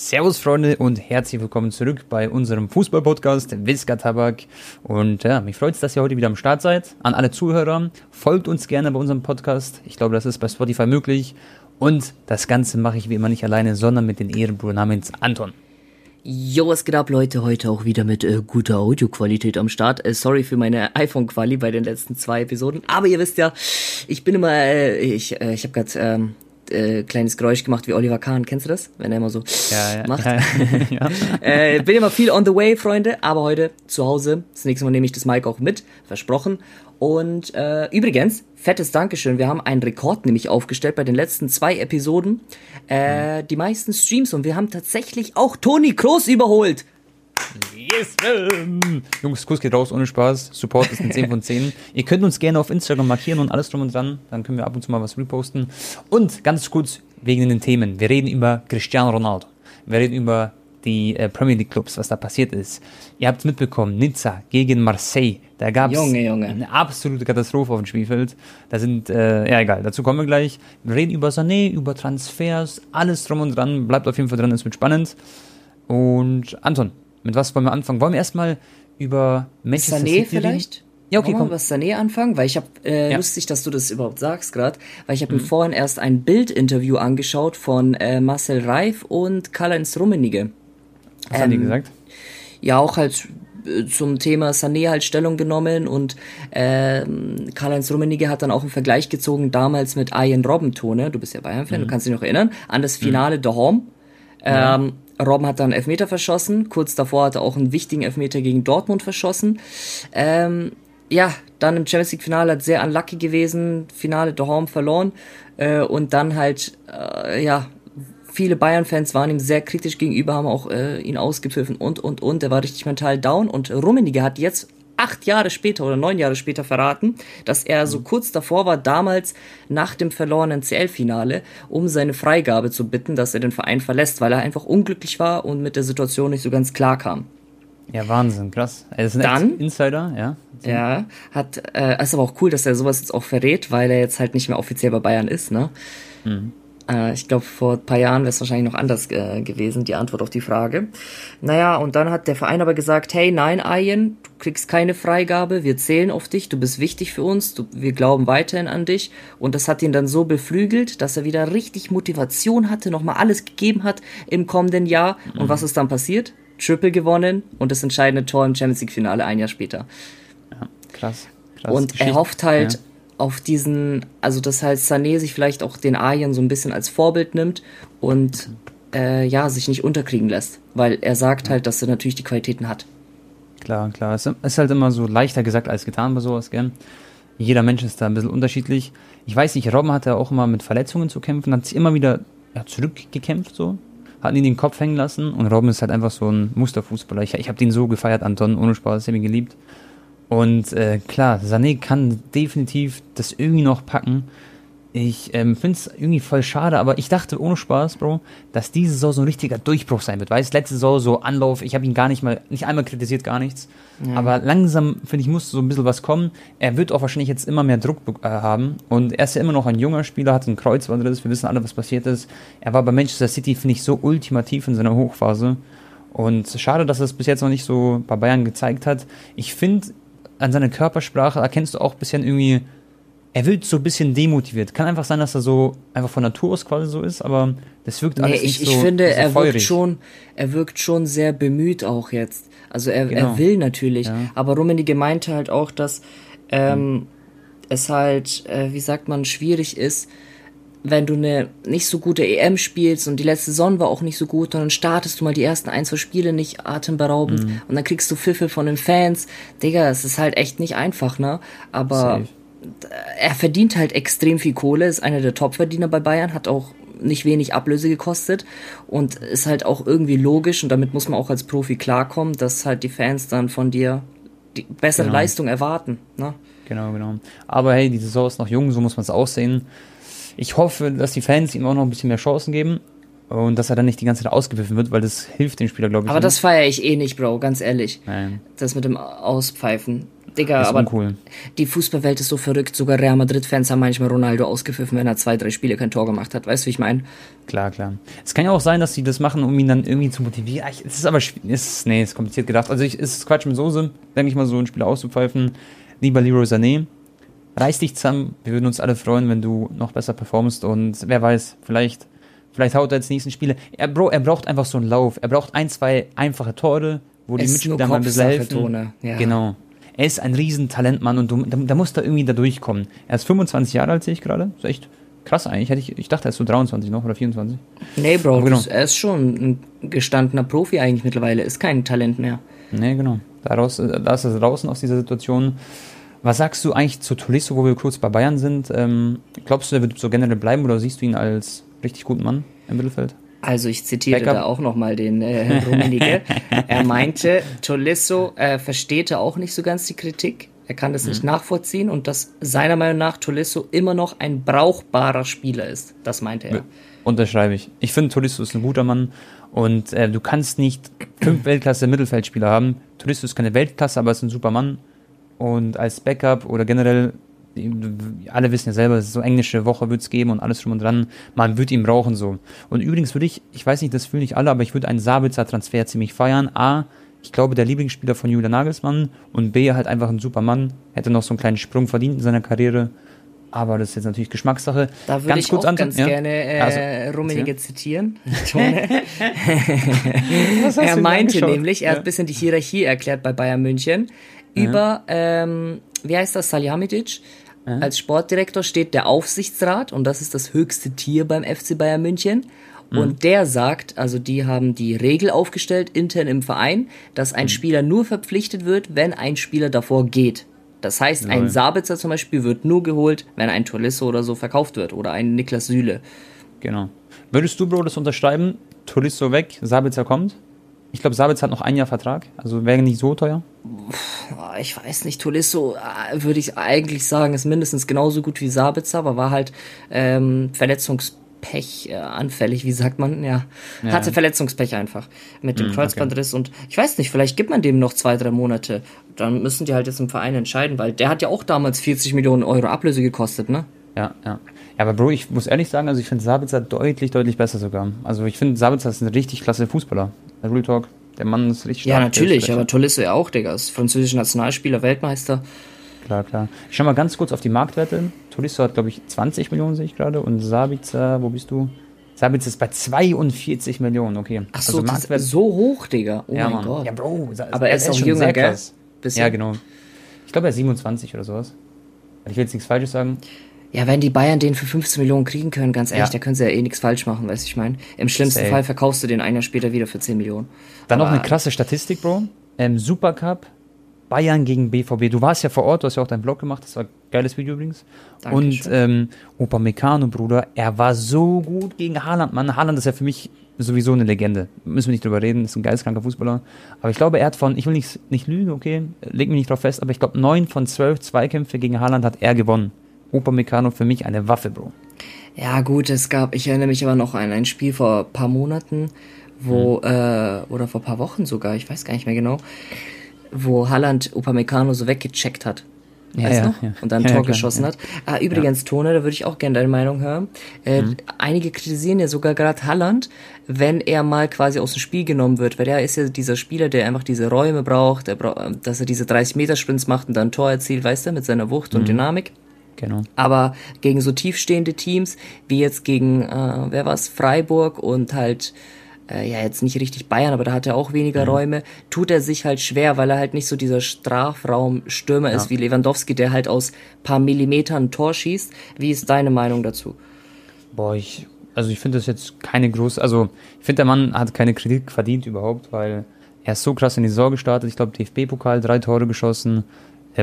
Servus Freunde und herzlich willkommen zurück bei unserem Fußball-Podcast Wiska Tabak. Und ja, mich freut es, dass ihr heute wieder am Start seid. An alle Zuhörer, folgt uns gerne bei unserem Podcast. Ich glaube, das ist bei Spotify möglich. Und das Ganze mache ich wie immer nicht alleine, sondern mit den Ehrenbruder namens Anton. Jo, was geht ab, Leute? Heute auch wieder mit äh, guter Audioqualität am Start. Äh, sorry für meine iPhone-Quali bei den letzten zwei Episoden. Aber ihr wisst ja, ich bin immer, äh, ich, äh, ich habe gerade ähm, äh, kleines Geräusch gemacht wie Oliver Kahn. Kennst du das? Wenn er immer so ja, ja, macht. Ja, ja. äh, bin immer viel on the way, Freunde. Aber heute zu Hause. Das nächste Mal nehme ich das Mic auch mit. Versprochen. Und äh, übrigens, fettes Dankeschön. Wir haben einen Rekord nämlich aufgestellt bei den letzten zwei Episoden. Äh, die meisten Streams. Und wir haben tatsächlich auch Toni Kroos überholt. Yes, man. Jungs, Kuss geht raus ohne Spaß. Support ist ein 10 von 10. Ihr könnt uns gerne auf Instagram markieren und alles drum und dran. Dann können wir ab und zu mal was reposten. Und ganz kurz wegen den Themen. Wir reden über Cristiano Ronaldo. Wir reden über die äh, Premier League Clubs, was da passiert ist. Ihr habt es mitbekommen, Nizza gegen Marseille. Da gab es eine absolute Katastrophe auf dem Spielfeld. Da sind, äh, ja egal, dazu kommen wir gleich. Wir reden über Sané, über Transfers, alles drum und dran. Bleibt auf jeden Fall dran, es wird spannend. Und Anton, mit was wollen wir anfangen? Wollen wir erstmal über Manchester Sané vielleicht? Reden? Ja, okay, komm. was Sané anfangen, weil ich habe äh, ja. lustig, dass du das überhaupt sagst gerade, weil ich habe mhm. mir vorhin erst ein Bildinterview angeschaut von äh, Marcel Reif und Karl-Heinz Rummenigge. Was ähm, haben die gesagt? Ja, auch halt äh, zum Thema Sané halt Stellung genommen und ähm, Karl-Heinz Rummenigge hat dann auch einen Vergleich gezogen damals mit Ian Robbentone, du bist ja Bayern-Fan, mhm. du kannst dich noch erinnern, an das Finale mhm. der Home. Ähm, ja. Robben hat dann Elfmeter verschossen. Kurz davor hat er auch einen wichtigen Elfmeter gegen Dortmund verschossen. Ähm, ja, dann im Champions League Finale hat sehr unlucky gewesen. Finale daheim verloren. Äh, und dann halt, äh, ja, viele Bayern-Fans waren ihm sehr kritisch gegenüber, haben auch äh, ihn ausgepfiffen und, und, und. Er war richtig mental down. Und Rummenigge hat jetzt acht Jahre später oder neun Jahre später verraten, dass er so kurz davor war, damals nach dem verlorenen CL-Finale, um seine Freigabe zu bitten, dass er den Verein verlässt, weil er einfach unglücklich war und mit der Situation nicht so ganz klar kam. Ja, Wahnsinn, krass. Er ist ein Dann, Insider, ja. Ja, hat, äh, ist aber auch cool, dass er sowas jetzt auch verrät, weil er jetzt halt nicht mehr offiziell bei Bayern ist, ne? Mhm. Äh, ich glaube, vor ein paar Jahren wäre es wahrscheinlich noch anders äh, gewesen, die Antwort auf die Frage. Naja, und dann hat der Verein aber gesagt, hey, nein, Ayen, du kriegst keine Freigabe, wir zählen auf dich, du bist wichtig für uns, du, wir glauben weiterhin an dich. Und das hat ihn dann so beflügelt, dass er wieder richtig Motivation hatte, nochmal alles gegeben hat im kommenden Jahr. Mhm. Und was ist dann passiert? Triple gewonnen und das entscheidende Tor im Champions League Finale ein Jahr später. Ja, krass. krass. Und er hofft halt, ja auf diesen, also dass halt Sané sich vielleicht auch den Arjen so ein bisschen als Vorbild nimmt und äh, ja, sich nicht unterkriegen lässt, weil er sagt halt, dass er natürlich die Qualitäten hat. Klar, klar. Es ist halt immer so leichter gesagt als getan bei sowas, gell? Jeder Mensch ist da ein bisschen unterschiedlich. Ich weiß nicht, Robben hatte auch immer mit Verletzungen zu kämpfen, hat sich immer wieder ja, zurückgekämpft, so. Hat ihn den Kopf hängen lassen und Robben ist halt einfach so ein Musterfußballer. Ich, ich habe den so gefeiert, Anton, ohne Spaß, ich habe ihn geliebt. Und äh, klar, Sané kann definitiv das irgendwie noch packen. Ich ähm, finde es irgendwie voll schade, aber ich dachte ohne Spaß, Bro, dass diese Saison so ein richtiger Durchbruch sein wird. Weißt letzte Saison so Anlauf, ich habe ihn gar nicht mal, nicht einmal kritisiert, gar nichts. Ja. Aber langsam, finde ich, muss so ein bisschen was kommen. Er wird auch wahrscheinlich jetzt immer mehr Druck äh, haben. Und er ist ja immer noch ein junger Spieler, hat einen Kreuzbandriss, wir wissen alle, was passiert ist. Er war bei Manchester City, finde ich, so ultimativ in seiner Hochphase. Und schade, dass er es bis jetzt noch nicht so bei Bayern gezeigt hat. Ich finde, an seiner Körpersprache erkennst du auch ein bisschen irgendwie, er wird so ein bisschen demotiviert. Kann einfach sein, dass er so einfach von Natur aus quasi so ist, aber das wirkt alles nee, ich, nicht so. Ich finde, so er wirkt schon, er wirkt schon sehr bemüht auch jetzt. Also er, genau. er will natürlich, ja. aber Rummenigge meinte halt auch, dass ähm, mhm. es halt, äh, wie sagt man, schwierig ist, wenn du eine nicht so gute EM spielst und die letzte Saison war auch nicht so gut, dann startest du mal die ersten ein, zwei Spiele nicht atemberaubend mhm. und dann kriegst du Pfiffe von den Fans. Digga, es ist halt echt nicht einfach, ne? Aber Safe. er verdient halt extrem viel Kohle, ist einer der Topverdiener bei Bayern, hat auch nicht wenig Ablöse gekostet und ist halt auch irgendwie logisch und damit muss man auch als Profi klarkommen, dass halt die Fans dann von dir die bessere genau. Leistung erwarten, ne? Genau, genau. Aber hey, die Saison ist noch jung, so muss man es auch sehen. Ich hoffe, dass die Fans ihm auch noch ein bisschen mehr Chancen geben. Und dass er dann nicht die ganze Zeit ausgepfiffen wird, weil das hilft dem Spieler, glaube ich. Aber das feiere ich eh nicht, Bro, ganz ehrlich. Nein. Das mit dem Auspfeifen. Digga, ist aber uncool. die Fußballwelt ist so verrückt. Sogar Real Madrid-Fans haben manchmal Ronaldo ausgepfiffen, wenn er zwei, drei Spiele kein Tor gemacht hat. Weißt du, wie ich meine? Klar, klar. Es kann ja auch sein, dass sie das machen, um ihn dann irgendwie zu motivieren. Ach, Es ist aber ist, nee, es ist kompliziert gedacht. Also ich, es ist Quatsch mit Soße, denke ich mal, so einen Spieler auszupfeifen. Lieber Leroy Sané, reiß dich zusammen. Wir würden uns alle freuen, wenn du noch besser performst und wer weiß, vielleicht, vielleicht haut er jetzt die nächsten Spiele. Er, Bro, er braucht einfach so einen Lauf. Er braucht ein, zwei einfache Tore, wo die Es ist Mitspieler mal ein bisschen helfen. Ja. Genau. Er ist ein Riesentalent, Mann, und du, da, da muss da irgendwie da durchkommen. Er ist 25 Jahre alt, sehe ich gerade. Ist echt krass eigentlich. Hätte ich, ich dachte, er ist so 23 noch oder 24. Nee, Bro, genau. das, er ist schon ein gestandener Profi eigentlich mittlerweile. Ist kein Talent mehr. Nee, genau. Daraus, da ist er draußen aus dieser Situation. Was sagst du eigentlich zu Tolisso, wo wir kurz bei Bayern sind? Ähm, glaubst du, er wird so generell bleiben oder siehst du ihn als richtig guten Mann im Mittelfeld? Also ich zitiere Backup. da auch nochmal den äh, Rummenigge. er meinte, Tolisso äh, versteht er auch nicht so ganz die Kritik. Er kann das Mhm. nicht nachvollziehen und dass seiner Meinung nach Tolisso immer noch ein brauchbarer Spieler ist. Das meinte er. Unterschreibe ich. Ich finde, Tolisso ist ein guter Mann und äh, du kannst nicht fünf Weltklasse-Mittelfeldspieler haben. Tolisso ist keine Weltklasse, aber ist ein super Mann. Und als Backup oder generell, alle wissen ja selber, so englische Woche wird es geben und alles drum und dran. Man wird ihn brauchen so. Und übrigens würde ich, ich weiß nicht, das fühlen nicht alle, aber ich würde einen Sabitzer-Transfer ziemlich feiern. A, ich glaube, der Lieblingsspieler von Julian Nagelsmann und B, halt einfach ein super Mann. Hätte noch so einen kleinen Sprung verdient in seiner Karriere. Aber das ist jetzt natürlich Geschmackssache. Da würde ich auch an- ganz ja? gerne äh, Also, Rummenigge erzähl. zitieren. Er meinte nämlich, er hat Ja. ein bisschen die Hierarchie erklärt bei Bayern München. Über, ähm, wie heißt das, Salihamidzic? Als Sportdirektor steht der Aufsichtsrat und das ist das höchste Tier beim FC Bayern München. Mhm. Und der sagt, also die haben die Regel aufgestellt intern im Verein, dass Mhm. ein Spieler nur verpflichtet wird, wenn ein Spieler davor geht. Das heißt, ein Lol. Sabitzer zum Beispiel wird nur geholt, wenn ein Tolisso oder so verkauft wird oder ein Niklas Süle. Genau. Würdest du, Bro, das unterschreiben? Tolisso weg, Sabitzer kommt? Ich glaube, Sabitzer hat noch ein Jahr Vertrag, also wäre nicht so teuer. Ich weiß nicht, Tolisso äh, würde ich eigentlich sagen, ist mindestens genauso gut wie Sabitzer, aber war halt ähm, Verletzungspech äh, anfällig, wie sagt man? Ja, Ja. hatte Verletzungspech einfach mit dem Mm, Kreuzbandriss und ich weiß nicht, vielleicht gibt man dem noch zwei, drei Monate. Dann müssen die halt jetzt im Verein entscheiden, weil der hat ja auch damals 40 Millionen Euro Ablöse gekostet, ne? Ja, ja. Ja, aber Bro, ich muss ehrlich sagen, also ich finde Sabitzer deutlich, deutlich besser sogar. Also ich finde, Sabitzer ist ein richtig klasse Fußballer. Der Real Talk, der Mann ist richtig Ja, stark. natürlich, Der ist aber Tolisso ja auch, Digga. Ist französischer Nationalspieler, Weltmeister. Klar, klar. Ich schau mal ganz kurz auf die Marktwerte. Tolisso hat, glaube ich, 20 Millionen, sehe ich gerade. Und Sabitzer, wo bist du? Sabitzer ist bei 42 Millionen, okay. Ach so, also Marktwert. so hoch, Digga. Oh ja, mein Mann. Gott. Ja, Bro. Aber er ist auch schon jünger, sehr gell? Bisschen. Ja, genau. Ich glaube, er ist 27 oder sowas. Ich will jetzt nichts Falsches sagen. Ja, wenn die Bayern den für 15 Millionen kriegen können, ganz ehrlich, Ja. da können sie ja eh nichts falsch machen, weißt du, ich meine. Im schlimmsten. Fall verkaufst du den ein Jahr später wieder für 10 Millionen. Dann noch eine krasse Statistik, Bro. Ähm, Supercup, Bayern gegen BVB. Du warst ja vor Ort, du hast ja auch deinen Vlog gemacht. Das war ein geiles Video übrigens. Dankeschön. Und ähm, Opa Meccano, Bruder, er war so gut gegen Haaland. Mann, Haaland ist ja für mich sowieso eine Legende. Müssen wir nicht drüber reden, ist ein geisteskranker Fußballer. Aber ich glaube, er hat von, ich will nicht, nicht lügen, okay, leg mich nicht drauf fest, aber ich glaube, neun von zwölf Zweikämpfe gegen Haaland hat er gewonnen. Opa Meccano für mich eine Waffe, Bro. Ja, gut, es gab, ich erinnere mich aber noch an ein Spiel vor ein paar Monaten, wo, äh, oder vor ein paar Wochen sogar, ich weiß gar nicht mehr genau, wo Halland Upamecano so weggecheckt hat. Ja, Weißt ja, noch? ja. Und dann Ja, Tor ja, geschossen hat. Ah, übrigens, Tone, da würde ich auch gerne deine Meinung hören. Äh, Mhm. Einige kritisieren ja sogar gerade Halland, wenn er mal quasi aus dem Spiel genommen wird, weil er ist ja dieser Spieler, der einfach diese Räume braucht, bra dass er diese 30-Meter-Sprints macht und dann Tor erzielt, weißt du, mit seiner Wucht Mhm. und Dynamik. Genau. Aber gegen so tiefstehende Teams, wie jetzt gegen, äh, wer war's, Freiburg und halt, äh, ja, jetzt nicht richtig Bayern, aber da hat er auch weniger Mhm. Räume, tut er sich halt schwer, weil er halt nicht so dieser Strafraumstürmer ist wie Lewandowski, der halt aus paar Millimetern ein Tor schießt. Wie ist deine Meinung dazu? Boah, ich, also ich finde das jetzt keine große, also ich finde der Mann hat keine Kritik verdient überhaupt, weil er ist so krass in die Saison gestartet. Ich glaube, DFB-Pokal, drei Tore geschossen,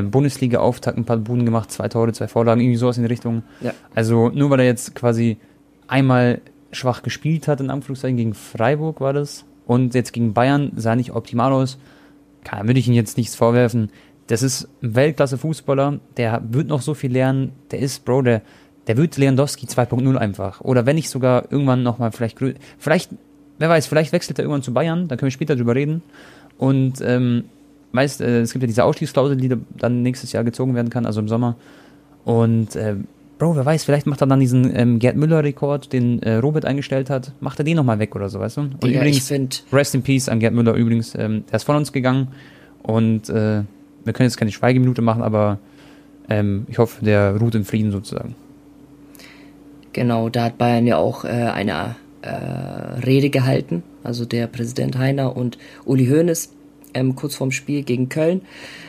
Bundesliga-Auftakt, ein paar Buden gemacht, zwei Tore, zwei Vorlagen, irgendwie sowas in die Richtung. Ja. Also nur weil er jetzt quasi einmal schwach gespielt hat, in Anführungszeichen, gegen Freiburg war das, und jetzt gegen Bayern sah nicht optimal aus, kann, würde ich ihm jetzt nichts vorwerfen. Das ist ein Weltklasse-Fußballer, der wird noch so viel lernen, der ist, Bro, der, der wird Lewandowski 2.0 einfach. Oder wenn nicht sogar irgendwann nochmal vielleicht, vielleicht, wer weiß, vielleicht wechselt er irgendwann zu Bayern, da können wir später drüber reden. Und ähm, weißt, äh, es gibt ja diese Ausstiegsklausel, die dann nächstes Jahr gezogen werden kann, also im Sommer. Und äh, Bro, wer weiß, vielleicht macht er dann diesen ähm, Gerd Müller-Rekord, den äh, Robert eingestellt hat, macht er den nochmal weg oder so, weißt du? Und ja, übrigens, Rest in Peace an Gerd Müller übrigens, ähm, der ist von uns gegangen und äh, wir können jetzt keine Schweigeminute machen, aber ähm, ich hoffe, der ruht im Frieden sozusagen. Genau, da hat Bayern ja auch äh, eine äh, Rede gehalten, also der Präsident Heiner und Uli Hoeneß ähm, kurz vorm Spiel gegen Köln.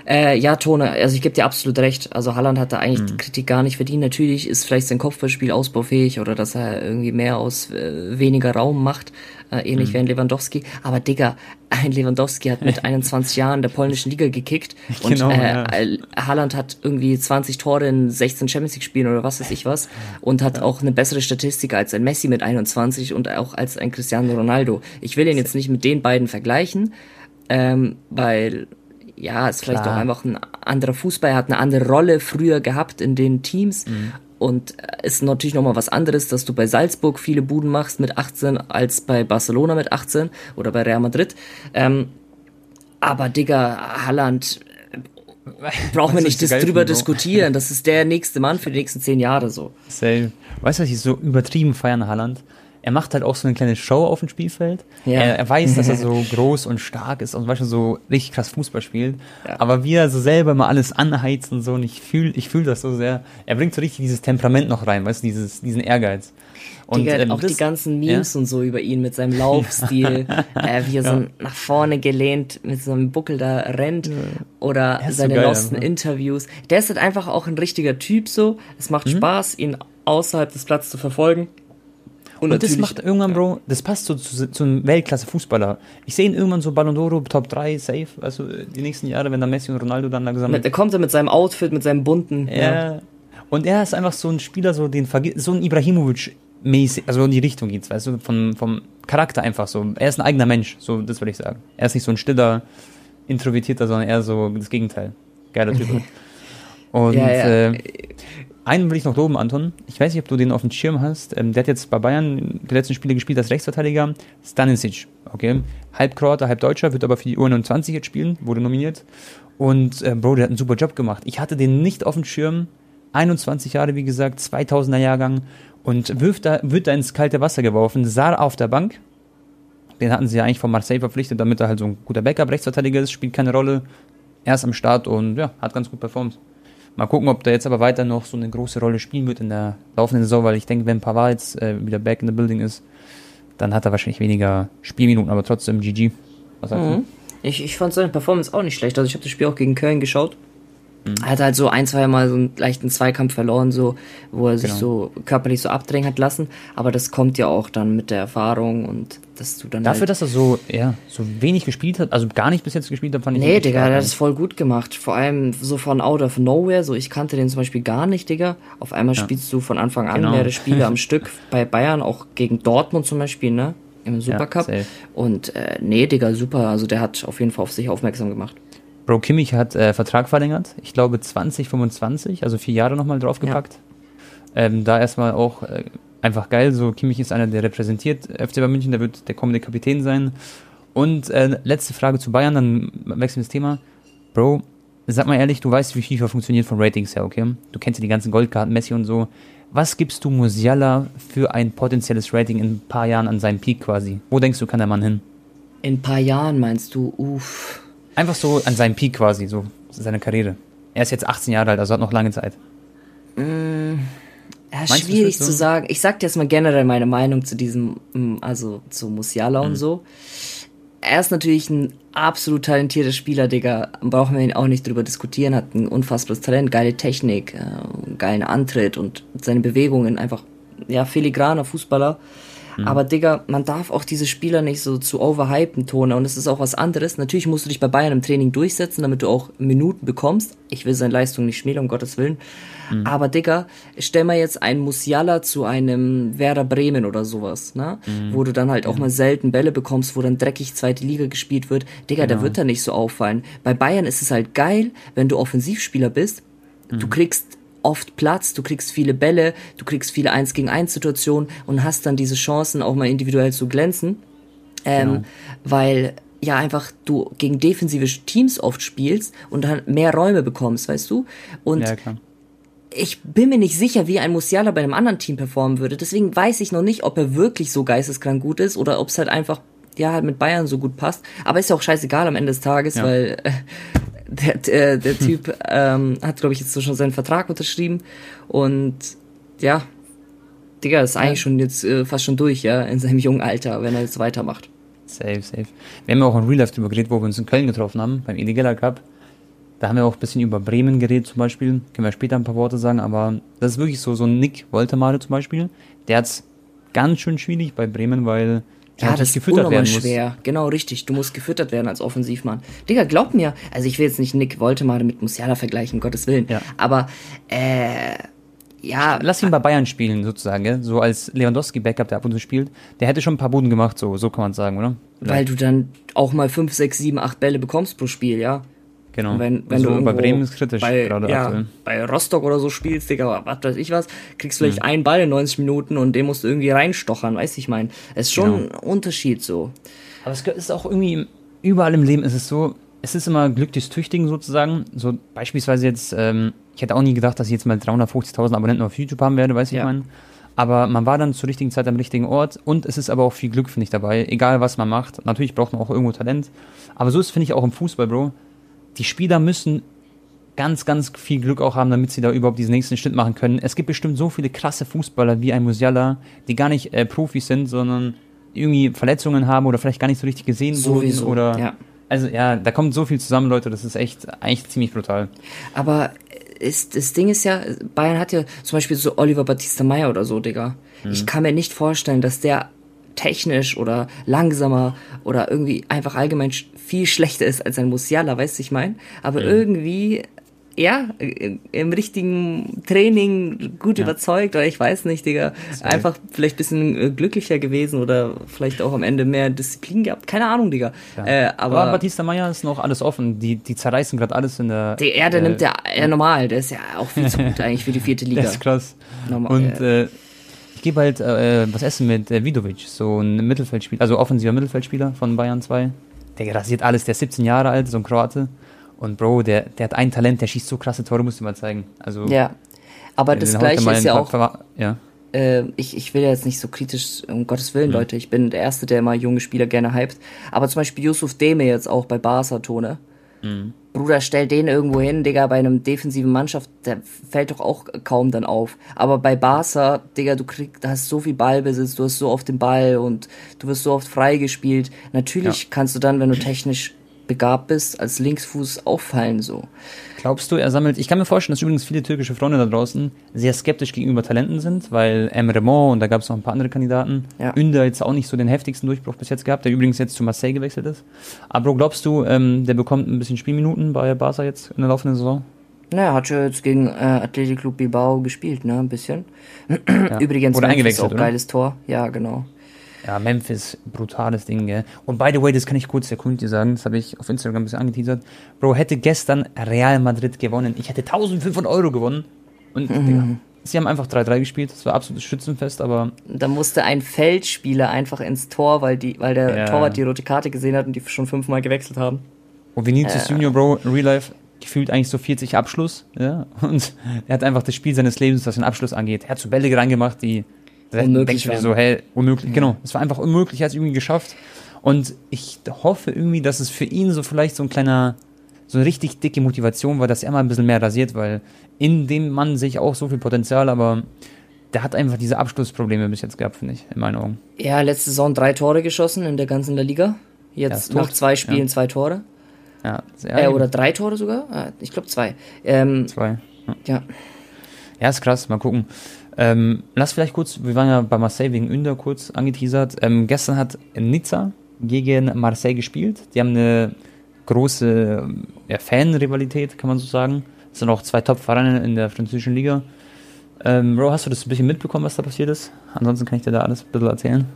Äh, ja, Tone, also ich gebe dir absolut recht. Also Halland hat da eigentlich mhm. die Kritik gar nicht verdient. Natürlich ist vielleicht sein Kopfballspiel ausbaufähig oder dass er irgendwie mehr aus äh, weniger Raum macht, äh, ähnlich mhm. wie ein Lewandowski. Aber Digga, ein Lewandowski hat mit 21 Jahren der polnischen Liga gekickt und genau, äh, ja. Haaland hat irgendwie 20 Tore in 16 Champions League Spielen oder was weiß ich was und hat auch eine bessere Statistik als ein Messi mit 21 und auch als ein Cristiano Ronaldo. Ich will ihn jetzt nicht mit den beiden vergleichen, ähm, weil ja, es vielleicht auch einfach ein anderer Fußball, er hat eine andere Rolle früher gehabt in den Teams. Mhm. Und ist natürlich nochmal was anderes, dass du bei Salzburg viele Buden machst mit 18 als bei Barcelona mit 18 oder bei Real Madrid. Ähm, aber Digga, Halland brauchen wir nicht drüber finden, diskutieren. Das ist der nächste Mann für die nächsten zehn Jahre so. Same. Weißt du, was ich so übertrieben feiern Halland? Er macht halt auch so eine kleine Show auf dem Spielfeld. Ja. Er, er, weiß, dass er so groß und stark ist und so richtig krass Fußball spielt. Ja. Aber wie er so selber mal alles anheizt und so, und ich fühle ich fühl das so sehr. Er bringt so richtig dieses Temperament noch rein, weißt du, dieses, diesen Ehrgeiz. Und Digga, ähm, auch das, die ganzen Memes ja? und so über ihn mit seinem Laufstil, äh, wie er so nach vorne gelehnt mit so einem Buckel da rennt oder seine so geil, losten. Interviews. Der ist halt einfach auch ein richtiger Typ so. Es macht mhm. Spaß, ihn außerhalb des Platzes zu verfolgen. Und, und das macht irgendwann, Bro, das passt so zu, zu einem Weltklasse-Fußballer. Ich sehe ihn irgendwann so Ballon d'Oro, Top 3, safe, also die nächsten Jahre, wenn da Messi und Ronaldo dann langsam... Der kommt ja mit seinem Outfit, mit seinem bunten... Ja. ja. Und er ist einfach so ein Spieler, so den so ein Ibrahimovic-mäßig, also in die Richtung geht's, weißt du, vom, vom Charakter einfach so. Er ist ein eigener Mensch, so, das würde ich sagen. Er ist nicht so ein stiller, introvertierter, sondern eher so das Gegenteil. Geiler Typ. Und ja, ja. Äh, einen will ich noch loben, Anton. Ich weiß nicht, ob du den auf dem Schirm hast. Ähm, der hat jetzt bei Bayern die letzten Spiele gespielt als Rechtsverteidiger. Stanisic, okay. Halb Kroater, halb Deutscher, wird aber für die U21 jetzt spielen, wurde nominiert. Und äh, Bro, der hat einen super Job gemacht. Ich hatte den nicht auf dem Schirm. 21 Jahre, wie gesagt, 2000er Jahrgang. Und wirft da, wird da ins kalte Wasser geworfen. Sar auf der Bank. Den hatten sie ja eigentlich von Marseille verpflichtet, damit er halt so ein guter Backup-Rechtsverteidiger ist. Spielt keine Rolle. Er ist am Start und ja, hat ganz gut performt. Mal gucken, ob der jetzt aber weiter noch so eine große Rolle spielen wird in der laufenden Saison, weil ich denke, wenn Pavard jetzt äh, wieder back in the building ist, dann hat er wahrscheinlich weniger Spielminuten, aber trotzdem GG. Was sagst mhm. du? Ich, ich fand seine Performance auch nicht schlecht. Also ich habe das Spiel auch gegen Köln geschaut. Mhm. Er hat halt so ein, zwei Mal so einen leichten Zweikampf verloren, so, wo er sich genau. so körperlich so abdrängen hat lassen. Aber das kommt ja auch dann mit der Erfahrung und dass du dann. Dafür, halt dass er so, ja, so wenig gespielt hat, also gar nicht bis jetzt gespielt hat, fand ich Nee, Digga, der hat es voll gut gemacht. Vor allem so von out of nowhere, so ich kannte den zum Beispiel gar nicht, Digga. Auf einmal ja. spielst du von Anfang an genau. mehrere Spiele am Stück bei Bayern, auch gegen Dortmund zum Beispiel, ne? Im Supercup. Ja, und äh, nee, Digga, super. Also der hat auf jeden Fall auf sich aufmerksam gemacht. Bro Kimmich hat äh, Vertrag verlängert. Ich glaube 2025, also vier Jahre nochmal draufgepackt. Ja. Ähm, da erstmal auch äh, einfach geil. So Kimmich ist einer, der repräsentiert FC Bayern München, der wird der kommende Kapitän sein. Und äh, letzte Frage zu Bayern, dann wechseln wir das Thema. Bro, sag mal ehrlich, du weißt, wie FIFA funktioniert von Ratings her, okay? Du kennst ja die ganzen Goldkarten, Messi und so. Was gibst du Musiala für ein potenzielles Rating in ein paar Jahren an seinem Peak quasi? Wo denkst du, kann der Mann hin? In ein paar Jahren meinst du, uff. Einfach so an seinem Peak quasi, so seine Karriere. Er ist jetzt 18 Jahre alt, also hat noch lange Zeit. Mm, ja, schwierig zu sagen. Ich sag dir jetzt mal generell meine Meinung zu diesem, mm, also zu Musiala mhm. und so. Er ist natürlich ein absolut talentierter Spieler, Digga. Brauchen wir ihn auch nicht drüber diskutieren. Hat ein unfassbares Talent, geile Technik, äh, geilen Antritt und seine Bewegungen einfach, ja, filigraner Fußballer. Mhm. Aber Digga, man darf auch diese Spieler nicht so zu overhypen, Tone. Und es ist auch was anderes. Natürlich musst du dich bei Bayern im Training durchsetzen, damit du auch Minuten bekommst. Ich will seine Leistung nicht schmälern, um Gottes Willen. Mhm. Aber Digga, stell mal jetzt einen Musiala zu einem Werder Bremen oder sowas, ne? Mhm. Wo du dann halt auch mal selten Bälle bekommst, wo dann dreckig zweite Liga gespielt wird. Digga, genau. der wird da nicht so auffallen. Bei Bayern ist es halt geil, wenn du Offensivspieler bist. Du mhm. kriegst oft Platz, du kriegst viele Bälle, du kriegst viele 1 gegen 1 Situationen und hast dann diese Chancen auch mal individuell zu glänzen. Ähm, genau. Weil ja einfach du gegen defensive Teams oft spielst und dann mehr Räume bekommst, weißt du? Und ja, ich bin mir nicht sicher, wie ein Musiala bei einem anderen Team performen würde. Deswegen weiß ich noch nicht, ob er wirklich so geisteskrank gut ist oder ob es halt einfach ja halt mit Bayern so gut passt. Aber ist ja auch scheißegal am Ende des Tages, ja. weil äh, der, der, der Typ ähm, hat, glaube ich, jetzt so schon seinen Vertrag unterschrieben. Und ja, Digga, ist eigentlich schon jetzt äh, fast schon durch, ja, in seinem jungen Alter, wenn er jetzt weitermacht. Safe, safe. Wir haben ja auch in Real Life drüber geredet, wo wir uns in Köln getroffen haben, beim Illegaler Cup. Da haben wir auch ein bisschen über Bremen geredet zum Beispiel. Können wir später ein paar Worte sagen, aber das ist wirklich so, so ein Nick Woltemade zum Beispiel. Der hat's ganz schön schwierig bei Bremen, weil ja, das ist gefüttert werden muss. schwer. Genau, richtig. Du musst gefüttert werden als Offensivmann. Digga, glaub mir, also ich will jetzt nicht Nick Woltemade mit Musiala vergleichen, Gottes Willen. Ja. Aber, äh, ja. Lass ihn bei Bayern spielen, sozusagen, gell? so als Lewandowski-Backup, der ab und zu spielt. Der hätte schon ein paar Buden gemacht, so, so kann man sagen, oder? Weil du dann auch mal 5, 6, 7, 8 Bälle bekommst pro Spiel, ja. Genau. Und wenn, wenn also du bei Bremen ist kritisch bei, gerade ja, aktuell. bei Rostock oder so spielst, Digga, was weiß ich was, kriegst vielleicht mhm. einen Ball in 90 Minuten und den musst du irgendwie reinstochern, weißt du, ich meine. Es ist schon genau. ein Unterschied so. Aber es ist auch irgendwie, überall im Leben ist es so, es ist immer Glück des Tüchtigen sozusagen. So beispielsweise jetzt, ähm, ich hätte auch nie gedacht, dass ich jetzt mal 350.000 Abonnenten auf YouTube haben werde, weißt du, ja. ich meine. Aber man war dann zur richtigen Zeit am richtigen Ort und es ist aber auch viel Glück, finde ich, dabei. Egal, was man macht. Natürlich braucht man auch irgendwo Talent. Aber so ist, finde ich, auch im Fußball, Bro die Spieler müssen ganz, ganz viel Glück auch haben, damit sie da überhaupt diesen nächsten Schritt machen können. Es gibt bestimmt so viele krasse Fußballer wie ein Musiala, die gar nicht äh, Profis sind, sondern irgendwie Verletzungen haben oder vielleicht gar nicht so richtig gesehen Sowieso, wurden oder ja. also ja, da kommt so viel zusammen, Leute, das ist echt eigentlich ziemlich brutal. Aber ist, das Ding ist ja, Bayern hat ja zum Beispiel so Oliver Battista Meyer oder so, Digga. Mhm. Ich kann mir nicht vorstellen, dass der technisch oder langsamer oder irgendwie einfach allgemein viel schlechter ist als ein Musiala, weißt du, ich meine? Aber mhm. irgendwie, ja, im richtigen Training gut ja. überzeugt oder ich weiß nicht, Digga. Einfach vielleicht ein bisschen äh, glücklicher gewesen oder vielleicht auch am Ende mehr Disziplin gehabt. Keine Ahnung, Digga. Ja. Äh, aber, aber Batista Meyer ist noch alles offen. Die, die zerreißen gerade alles in der. Der Erde äh, nimmt ja normal. Der ist ja auch viel zu gut eigentlich für die vierte Liga. Das ist krass. Normal, Und äh, ich gebe halt äh, was essen mit äh, Vidovic, so ein Mittelfeldspieler, also offensiver Mittelfeldspieler von Bayern 2. Der rasiert alles, der ist 17 Jahre alt, so ein Kroate. Und Bro, der, der hat ein Talent, der schießt so krasse Tore, musst du mal zeigen. Also, ja, aber das Gleiche ist ja auch. Ja. Äh, ich, ich will ja jetzt nicht so kritisch, um Gottes Willen, mhm. Leute. Ich bin der Erste, der immer junge Spieler gerne hypt. Aber zum Beispiel Yusuf Deme jetzt auch bei Barca Tone. Mhm. Bruder, stell den irgendwo hin, Digga, bei einem defensiven Mannschaft, der fällt doch auch kaum dann auf. Aber bei Barca, Digga, du kriegst, hast so viel Ballbesitz, du hast so oft den Ball und du wirst so oft freigespielt. Natürlich ja. kannst du dann, wenn du technisch begabt bist, als Linksfuß auffallen so. Glaubst du, er sammelt. Ich kann mir vorstellen, dass übrigens viele türkische Freunde da draußen sehr skeptisch gegenüber Talenten sind, weil Emre Mor und da gab es noch ein paar andere Kandidaten. Ja. Ünder jetzt auch nicht so den heftigsten Durchbruch bis jetzt gehabt, der übrigens jetzt zu Marseille gewechselt ist. Aber glaubst du, ähm, der bekommt ein bisschen Spielminuten bei Barca jetzt in der laufenden Saison? Naja, hat schon jetzt gegen äh, Athletic Club Bilbao gespielt, ne, ein bisschen. Ja. Übrigens, oder eingewechselt, auch oder? geiles Tor. Ja, genau. Ja, Memphis, brutales Ding, gell. Und by the way, das kann ich kurz der Kunde sagen, das habe ich auf Instagram ein bisschen angeteasert. Bro, hätte gestern Real Madrid gewonnen, ich hätte 1500 Euro gewonnen. Und mhm. Digga, sie haben einfach 3-3 gespielt, das war absolutes Schützenfest, aber. Da musste ein Feldspieler einfach ins Tor, weil, die, weil der ja. Torwart die rote Karte gesehen hat und die schon fünfmal gewechselt haben. Und Vinicius äh. Junior, Bro, in Real Life, gefühlt eigentlich so 40 Abschluss, ja. Und er hat einfach das Spiel seines Lebens, was den Abschluss angeht. Er hat so Bälle reingemacht, die unmöglich denkst du so, hey, unmöglich, genau, es war einfach unmöglich, er hat es irgendwie geschafft. Und ich hoffe irgendwie, dass es für ihn so vielleicht so ein kleiner, so eine richtig dicke Motivation war, dass er mal ein bisschen mehr rasiert, weil in dem Mann sehe ich auch so viel Potenzial, aber der hat einfach diese Abschlussprobleme bis jetzt gehabt, finde ich, in meinen Augen. Ja, letzte Saison drei Tore geschossen in der ganzen Liga. Jetzt ja, nach zwei Spielen ja. zwei Tore. Ja, äh, oder drei Tore sogar? Ah, ich glaube zwei. Ähm, zwei. Ja. ja. Ja, ist krass, mal gucken. Ähm, lass vielleicht kurz, wir waren ja bei Marseille wegen Ünder kurz angeteasert. Ähm, gestern hat Nizza gegen Marseille gespielt. Die haben eine große ja, Fan-Rivalität, kann man so sagen. Es sind auch zwei Top-Vereine in der französischen Liga. Ähm, Bro, hast du das ein bisschen mitbekommen, was da passiert ist? Ansonsten kann ich dir da alles ein bisschen erzählen.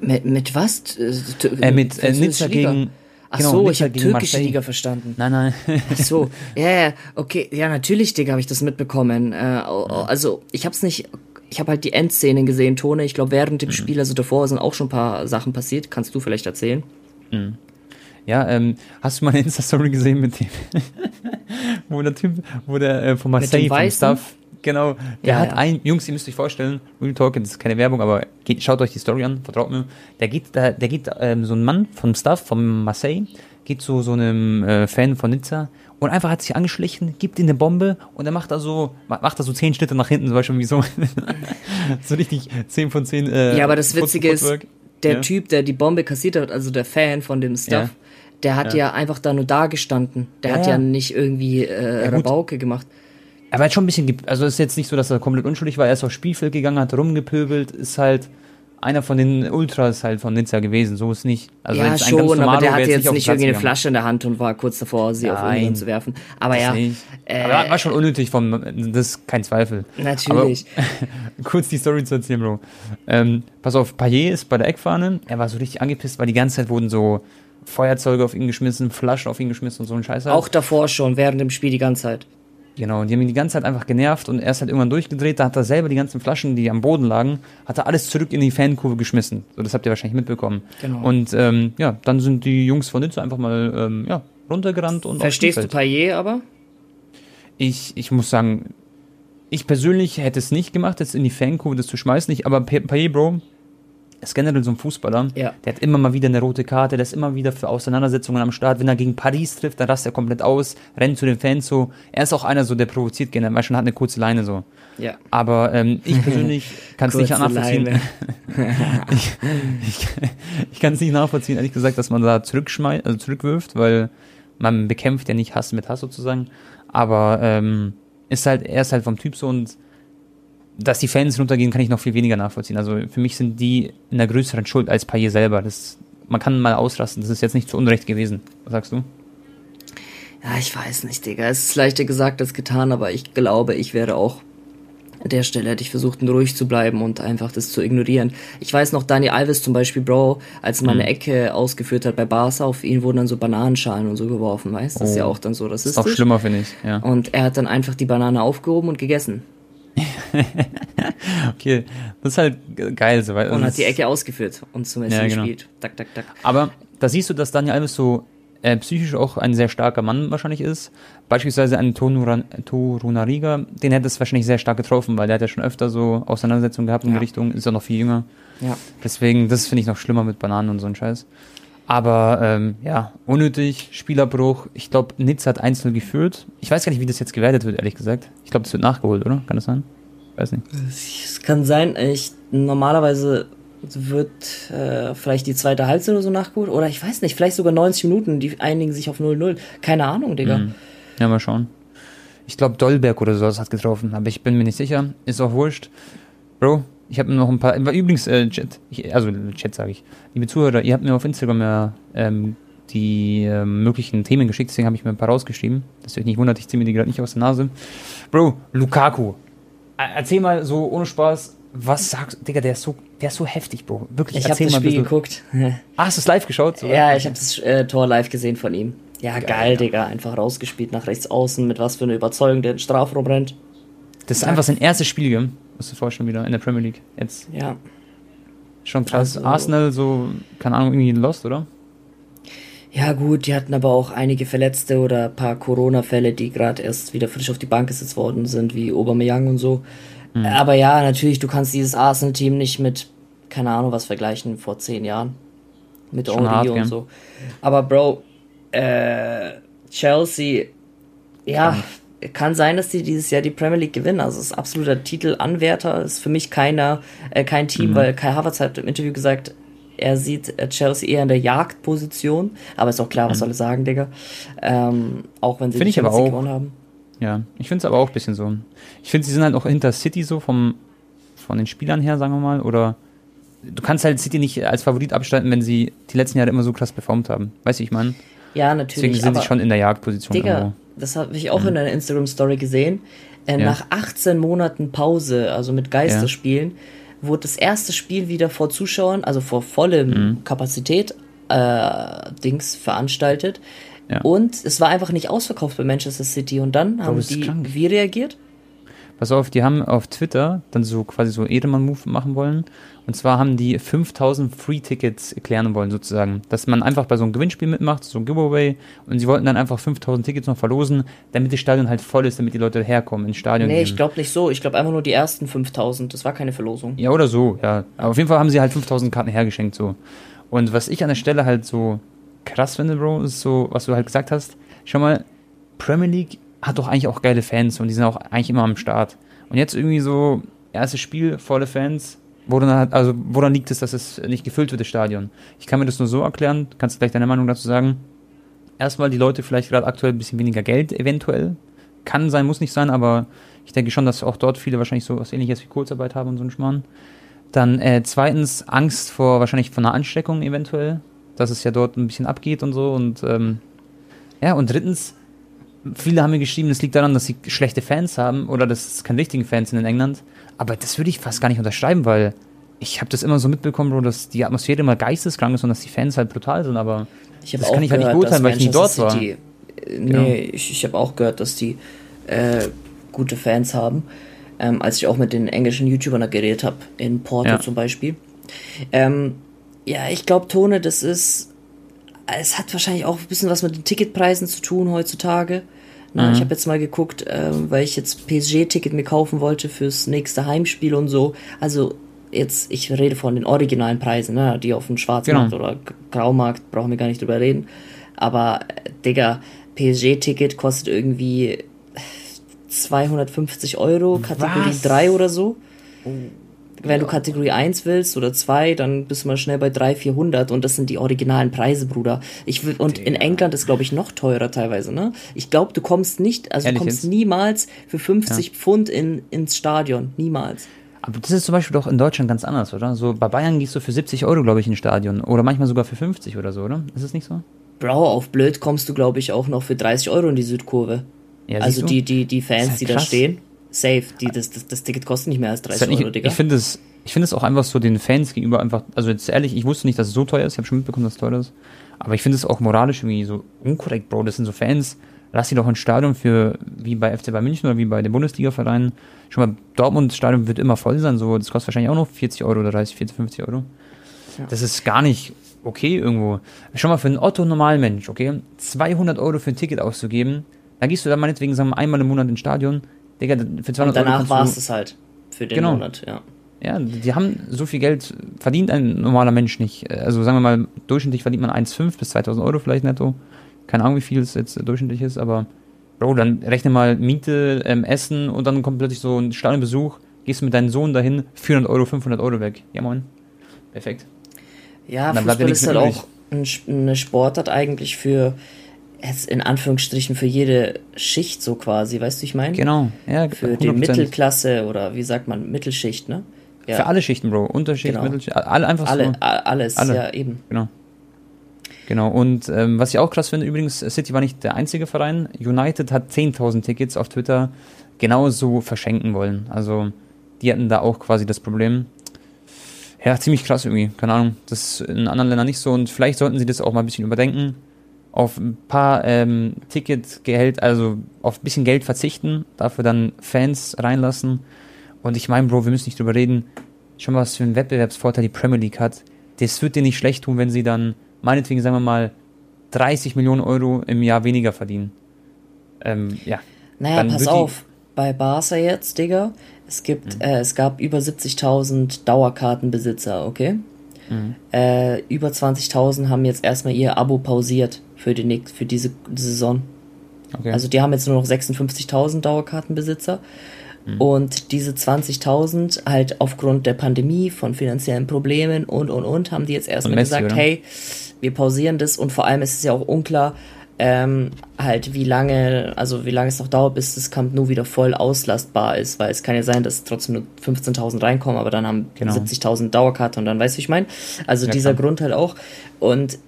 Mit, mit was? Äh, mit äh, Nizza gegen Ach Genau, so, ich habe gegen türkische Marseille. Liga verstanden. Nein, nein. Ach so, ja, ja, okay, ja, natürlich, Digga, habe ich das mitbekommen. Äh, also, ich hab's nicht, ich habe halt die Endszenen gesehen, Tone. Ich glaube, während Mhm. dem Spiel, also davor, sind auch schon ein paar Sachen passiert. Kannst du vielleicht erzählen? Ja, ähm, hast du mal eine Insta-Story gesehen mit dem, wo der Typ, wo der äh, von Marseille, vom Weißen? Staff, genau, der Ja, hat ja. ein, Jungs, ihr müsst euch vorstellen, Real Talk, das ist keine Werbung, aber geht, schaut euch die Story an, vertraut mir, der geht, da, der geht, ähm, so ein Mann vom Staff, von Marseille, geht zu so einem äh, Fan von Nizza und einfach hat sich angeschlichen, gibt ihm eine Bombe und er macht da so, ma- macht da so zehn Schritte nach hinten, zum Beispiel wie so, so richtig 10 von 10, äh, Ja, aber das Foot- Witzige ist, der Ja. Typ, der die Bombe kassiert hat, also der Fan von dem Stuff, Ja. der hat ja. einfach da nur da gestanden. Der Ja, hat ja. ja nicht irgendwie äh. Rabauke gemacht. Er war schon ein bisschen, also es ist jetzt nicht so, dass er komplett unschuldig war, er ist aufs Spielfeld gegangen, hat rumgepöbelt, ist halt einer von den Ultras halt von Nizza gewesen, so ist nicht. Also ja, schon, aber Normalo der hatte jetzt auf nicht irgendwie eine. Flasche in der Hand und war kurz davor, sie auf Nein. irgendwen zu werfen. Aber ja, äh, aber war schon unnötig von, das ist kein Zweifel. natürlich. Aber, kurz die Story zu erzählen, Bro. Ähm, pass auf, Payet ist bei der Eckfahne, er war so richtig angepisst, weil die ganze Zeit wurden so Feuerzeuge auf ihn geschmissen, Flaschen auf ihn geschmissen und so ein Scheiß. halt. Auch davor schon, während dem Spiel die ganze Zeit. Genau, und die haben ihn die ganze Zeit einfach genervt und er ist halt irgendwann durchgedreht, da hat er selber die ganzen Flaschen, die am Boden lagen, hat er alles zurück in die Fankurve geschmissen. So, das habt ihr wahrscheinlich mitbekommen. Genau. Und ähm, ja, dann sind die Jungs von Nizza einfach mal ähm, ja, runtergerannt und Verstehst du. Payet aber? Ich, ich muss sagen, ich persönlich hätte es nicht gemacht, jetzt in die Fankurve das zu schmeißen, nicht, aber Pa- Payet, Bro, ist generell so ein Fußballer. Ja. Der hat immer mal wieder eine rote Karte, der ist immer wieder für Auseinandersetzungen am Start. Wenn er gegen Paris trifft, dann rast er komplett aus, rennt zu den Fans so. Er ist auch einer so, der provoziert gerne, weil schon hat eine kurze Leine so. Ja. Aber ähm, ich persönlich kann es nicht nachvollziehen. Ich ich, ich kann es nicht nachvollziehen, ehrlich gesagt, dass man da zurückschmeißt, also zurückwirft, weil man bekämpft ja nicht Hass mit Hass sozusagen. Aber ähm, ist halt, er ist halt vom Typ so und dass die Fans runtergehen, kann ich noch viel weniger nachvollziehen. Also für mich sind die in der größeren Schuld als Payet selber. Das, man kann mal ausrasten, das ist jetzt nicht zu Unrecht gewesen. Was sagst du? Ja, ich weiß nicht, Digga. Es ist leichter gesagt als getan, aber ich glaube, ich wäre auch an der Stelle hätte ich versucht, ruhig zu bleiben und einfach das zu ignorieren. Ich weiß noch, Dani Alves zum Beispiel, Bro, als er mal Mhm. eine Ecke ausgeführt hat bei Barca, auf ihn wurden dann so Bananenschalen und so geworfen, weißt du? Das ist ja Oh. auch dann so Das ist rassistisch. schlimmer, finde ich. Ja. Und er hat dann einfach die Banane aufgehoben und gegessen Okay, das ist halt ge- geil. So, weil und das hat die Ecke ausgeführt und zum Essen Ja, genau. gespielt. Tak, tak, tak. Aber da siehst du, dass Daniel Alves so äh, psychisch auch ein sehr starker Mann wahrscheinlich ist. Beispielsweise ein Torunariga, den hätte es wahrscheinlich sehr stark getroffen, weil der hat ja schon öfter so Auseinandersetzungen gehabt in die Ja. Richtung, ist ja noch viel jünger. Ja. Deswegen, das finde ich noch schlimmer mit Bananen und so ein Scheiß. Aber ähm, ja, unnötig, Spielerbruch. Ich glaube, Nizza hat 1-0 geführt. Ich weiß gar nicht, wie das jetzt gewertet wird, ehrlich gesagt. Ich glaube, das wird nachgeholt, oder? Kann das sein? Weiß nicht. Es kann sein, ich normalerweise wird äh, vielleicht die zweite Halbzeit oder so nachgeholt. Oder ich weiß nicht, vielleicht sogar 90 Minuten, die einigen sich auf 0-0. Keine Ahnung, Digga. Mhm. Ja, mal schauen. Ich glaube, Dolberg oder sowas hat getroffen, aber ich bin mir nicht sicher. Ist auch wurscht. Bro, ich habe noch ein paar. Übrigens, äh, Chat, ich, also Chat sage ich. Liebe Zuhörer, ihr habt mir auf Instagram ja ähm, die ähm, möglichen Themen geschickt, deswegen habe ich mir ein paar rausgeschrieben. Dass ihr euch nicht wundert, ich ziehe mir die gerade nicht aus der Nase. Bro, Lukaku. Er- Erzähl mal so ohne Spaß, was sagst du? Digga, der ist so, der ist so heftig, Bro. Wirklich, Ich habe erzähl das mal Spiel geguckt. Ah, hast du es live geschaut? sogar? ja, ich habe das äh, Tor live gesehen von ihm. Ja, geil, Geil, ja. Digga. Einfach rausgespielt nach rechts außen, mit was für einer Überzeugung der in den Strafraum rennt. Das ist einfach sein erstes Spiel, gell? Musst du dir vorstellen, wieder in der Premier League. Jetzt. Ja. Schon krass. Also- Arsenal so, keine Ahnung, irgendwie lost, oder? Ja, gut, die hatten aber auch einige Verletzte oder ein paar Corona-Fälle, die gerade erst wieder frisch auf die Bank gesetzt worden sind, wie Aubameyang und so. Mhm. Aber ja, natürlich, du kannst dieses Arsenal-Team nicht mit, keine Ahnung, was vergleichen vor zehn Jahren. Mit Schon Henry und gell? so. Aber Bro, äh, Chelsea, ja, kann sein, dass die dieses Jahr die Premier League gewinnen. Also es ist absoluter Titelanwärter, ist für mich keiner, äh, kein Team, Mhm. weil Kai Havertz hat im Interview gesagt, er sieht äh, Chelsea eher in der Jagdposition, aber ist auch klar, was soll er sagen, Digga. Ähm, auch wenn sie Mhm. Find die Champions League gewonnen haben. Ja. Ich finde es aber auch ein bisschen so. Ich finde, sie sind halt auch hinter City so vom, von den Spielern her, sagen wir mal. Oder du kannst halt City nicht als Favorit abstreiten, wenn sie die letzten Jahre immer so krass performt haben. Weißt du, ich meine? Ja, Deswegen natürlich. sind aber sie schon in der Jagdposition Digga, irgendwo. Das habe ich auch in einer Instagram-Story gesehen. Äh, Ja. Nach 18 Monaten Pause, also mit Geisterspielen, wurde das erste Spiel wieder vor Zuschauern, also vor vollem Mhm. Kapazität, äh, Dings veranstaltet. Ja. Und es war einfach nicht ausverkauft bei Manchester City. Und dann haben die krank. wie reagiert? Pass auf, die haben auf Twitter dann so quasi so Edelmann-Move machen wollen. Und zwar haben die 5000 Free-Tickets erklären wollen, sozusagen. Dass man einfach bei so einem Gewinnspiel mitmacht, so ein Giveaway. Und sie wollten dann einfach 5000 Tickets noch verlosen, damit das Stadion halt voll ist, damit die Leute herkommen ins Stadion. Nee, gehen. ich glaube nicht so. Ich glaube einfach nur die ersten 5000. Das war keine Verlosung. Ja, oder so, ja. Aber auf jeden Fall haben sie halt 5000 Karten hergeschenkt, so. Und was ich an der Stelle halt so krass finde, Bro, ist so, was du halt gesagt hast. Schau mal, Premier League hat doch eigentlich auch geile Fans und die sind auch eigentlich immer am Start. Und jetzt irgendwie so, erstes Spiel, volle Fans, wo dann halt, also woran liegt es, dass es nicht gefüllt wird, das Stadion? Ich kann mir das nur so erklären, kannst du gleich deine Meinung dazu sagen. Erstmal die Leute vielleicht gerade aktuell ein bisschen weniger Geld, eventuell. Kann sein, muss nicht sein, aber ich denke schon, dass auch dort viele wahrscheinlich so was ähnliches wie Kurzarbeit haben und so ein Schmarrn. Dann äh, zweitens Angst vor wahrscheinlich vor einer Ansteckung eventuell, dass es ja dort ein bisschen abgeht und so und ähm, ja und drittens viele haben mir geschrieben, das liegt daran, dass sie schlechte Fans haben oder dass es keine richtigen Fans sind in England, aber das würde ich fast gar nicht unterschreiben, weil ich habe das immer so mitbekommen, Bro, dass die Atmosphäre immer geisteskrank ist und dass die Fans halt brutal sind, aber Das kann ich halt nicht beurteilen, weil ich nie dort war. City, äh, Nee, ich, ich habe auch gehört, dass die äh, gute Fans haben. Ähm, als ich auch mit den englischen YouTubern geredet habe, in Porto Ja. zum Beispiel. Ähm, ja, ich glaube, Tone, das ist. Es hat wahrscheinlich auch ein bisschen was mit den Ticketpreisen zu tun heutzutage. Mhm. Ich habe jetzt mal geguckt, ähm, weil ich jetzt PSG-Ticket mir kaufen wollte fürs nächste Heimspiel und so. Also jetzt, ich rede von den originalen Preisen, ne, die auf dem Schwarzmarkt Genau. oder Graumarkt, brauchen wir gar nicht drüber reden. Aber, äh, Digga, PSG-Ticket kostet irgendwie 250 Euro, Kategorie Was? 3 oder so. Wenn du Kategorie 1 willst oder 2, dann bist du mal schnell bei 300, 400 und das sind die originalen Preise, Bruder. Ich will, und in England ist, glaube ich, noch teurer teilweise, ne? Ich glaube, du kommst nicht, also Ehrlich du kommst jetzt? niemals für 50 Pfund in, ins Stadion. Niemals. Aber das ist zum Beispiel doch in Deutschland ganz anders, oder? So bei Bayern gehst du für 70 Euro, glaube ich, ins Stadion. Oder manchmal sogar für 50 oder so, oder? Ist es nicht so? Bro, auf blöd kommst du, glaube ich, auch noch für 30 Euro in die Südkurve. Ja, also die, die, die Fans, halt die da stehen, safe. Die, das, das, das Ticket kostet nicht mehr als Ist 30 halt nicht, Euro, Digga. ich finde es, ich finde es auch einfach so den Fans gegenüber einfach, also jetzt ehrlich, ich wusste nicht, dass es so teuer ist, ich habe schon mitbekommen, dass es teuer ist, aber ich finde es auch moralisch irgendwie so unkorrekt, Bro, das sind so Fans, lass sie doch ein Stadion für, wie bei FC Bayern München oder wie bei den Bundesliga-Vereinen, schon mal Dortmund Stadion wird immer voll sein, so, das kostet wahrscheinlich auch noch 40 Euro oder 30, 40, 50 Euro. Ja. Das ist gar nicht okay irgendwo. Schon mal für einen Otto-Normalmensch, okay, 200 Euro für ein Ticket auszugeben, dann gehst du da meinetwegen, sagen wir, einmal im Monat ins Stadion, Digga, für 200 und danach war es es halt für den Genau. Monat, ja. ja, die haben so viel Geld, verdient ein normaler Mensch nicht. Also sagen wir mal, durchschnittlich verdient man 1,5 bis 2000 Euro vielleicht netto. Keine Ahnung, wie viel es jetzt durchschnittlich ist, aber Bro, dann rechne mal Miete, ähm, Essen und dann kommt plötzlich so ein Stadionbesuch, gehst du mit deinem Sohn dahin, 400 Euro, 500 Euro weg. Ja, moin. Perfekt. Ja, Fußball ist halt auch ein, eine Sportart eigentlich für, jetzt in Anführungsstrichen, für jede Schicht so quasi, weißt du, ich meine? Genau. Ja, Für die 100%. Mittelklasse oder wie sagt man, Mittelschicht, ne? Ja, Für alle Schichten, Bro. Unterschicht, Genau. Mittelschicht, alle einfach alle, so. alles, Alle. ja, eben. Genau. Genau, und ähm, was ich auch krass finde, übrigens, City war nicht der einzige Verein. United hat 10.000 Tickets auf Twitter genauso verschenken wollen. Also, die hatten da auch quasi das Problem. Ja, ziemlich krass irgendwie, keine Ahnung. Das ist in anderen Ländern nicht so und vielleicht sollten sie das auch mal ein bisschen überdenken. Auf ein paar ähm, Ticketgehalt, also auf ein bisschen Geld verzichten, dafür dann Fans reinlassen. Und ich meine, Bro, wir müssen nicht drüber reden. Schon was für einen Wettbewerbsvorteil die Premier League hat. Das wird dir nicht schlecht tun, wenn sie dann, meinetwegen, sagen wir mal, 30 Millionen Euro im Jahr weniger verdienen. Ähm, ja. Naja, Dann pass auf, bei Barca jetzt, Digga, es gibt, äh, es gab über 70.000 Dauerkartenbesitzer, okay? Äh, über 20.000 haben jetzt erstmal ihr Abo pausiert für, die, für diese Saison. Okay. Also die haben jetzt nur noch 56.000 Dauerkartenbesitzer. Und diese 20.000 halt aufgrund der Pandemie, von finanziellen Problemen und, und, und, haben die jetzt erstmal gesagt, oder? hey, wir pausieren das und vor allem ist es ja auch unklar, ähm, halt wie lange, also wie lange es noch dauert, bis das Camp Nou wieder voll auslastbar ist, weil es kann ja sein, dass trotzdem nur 15.000 reinkommen, aber dann haben Genau. 70.000 Dauerkarte und dann weißt du, ich meine? Also Ja, dieser klar. Grund halt auch. Und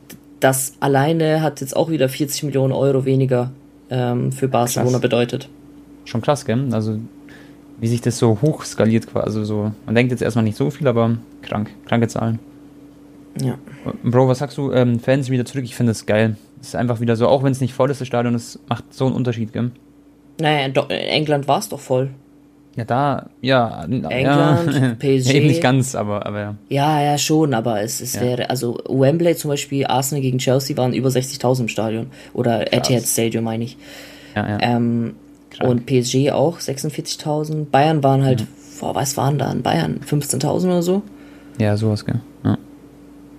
das alleine hat jetzt auch wieder 40 Millionen Euro weniger ähm, für Barcelona Krass. bedeutet. Schon krass, gell? Also, wie sich das so hoch skaliert quasi. Also so, man denkt jetzt erstmal nicht so viel, aber krank. Kranke Zahlen. Ja. Bro, was sagst du? Ähm, Fans wieder zurück, ich finde das geil. Ist einfach wieder so, auch wenn es nicht voll ist, das Stadion, es macht so einen Unterschied, gell? Naja, in England war es doch voll. Ja, da, ja. England, ja. PSG. Ja, eben nicht ganz, aber, aber ja. Ja, ja, schon, aber es, es Ja. wäre, also Wembley zum Beispiel, Arsenal gegen Chelsea waren über 60.000 im Stadion. Oder Etihad Stadium, meine ich. ja, ja. Ähm, und PSG auch 46.000. Bayern waren halt, Mhm. boah, was waren da in Bayern? 15.000 oder so? Ja, sowas, gell? Ja.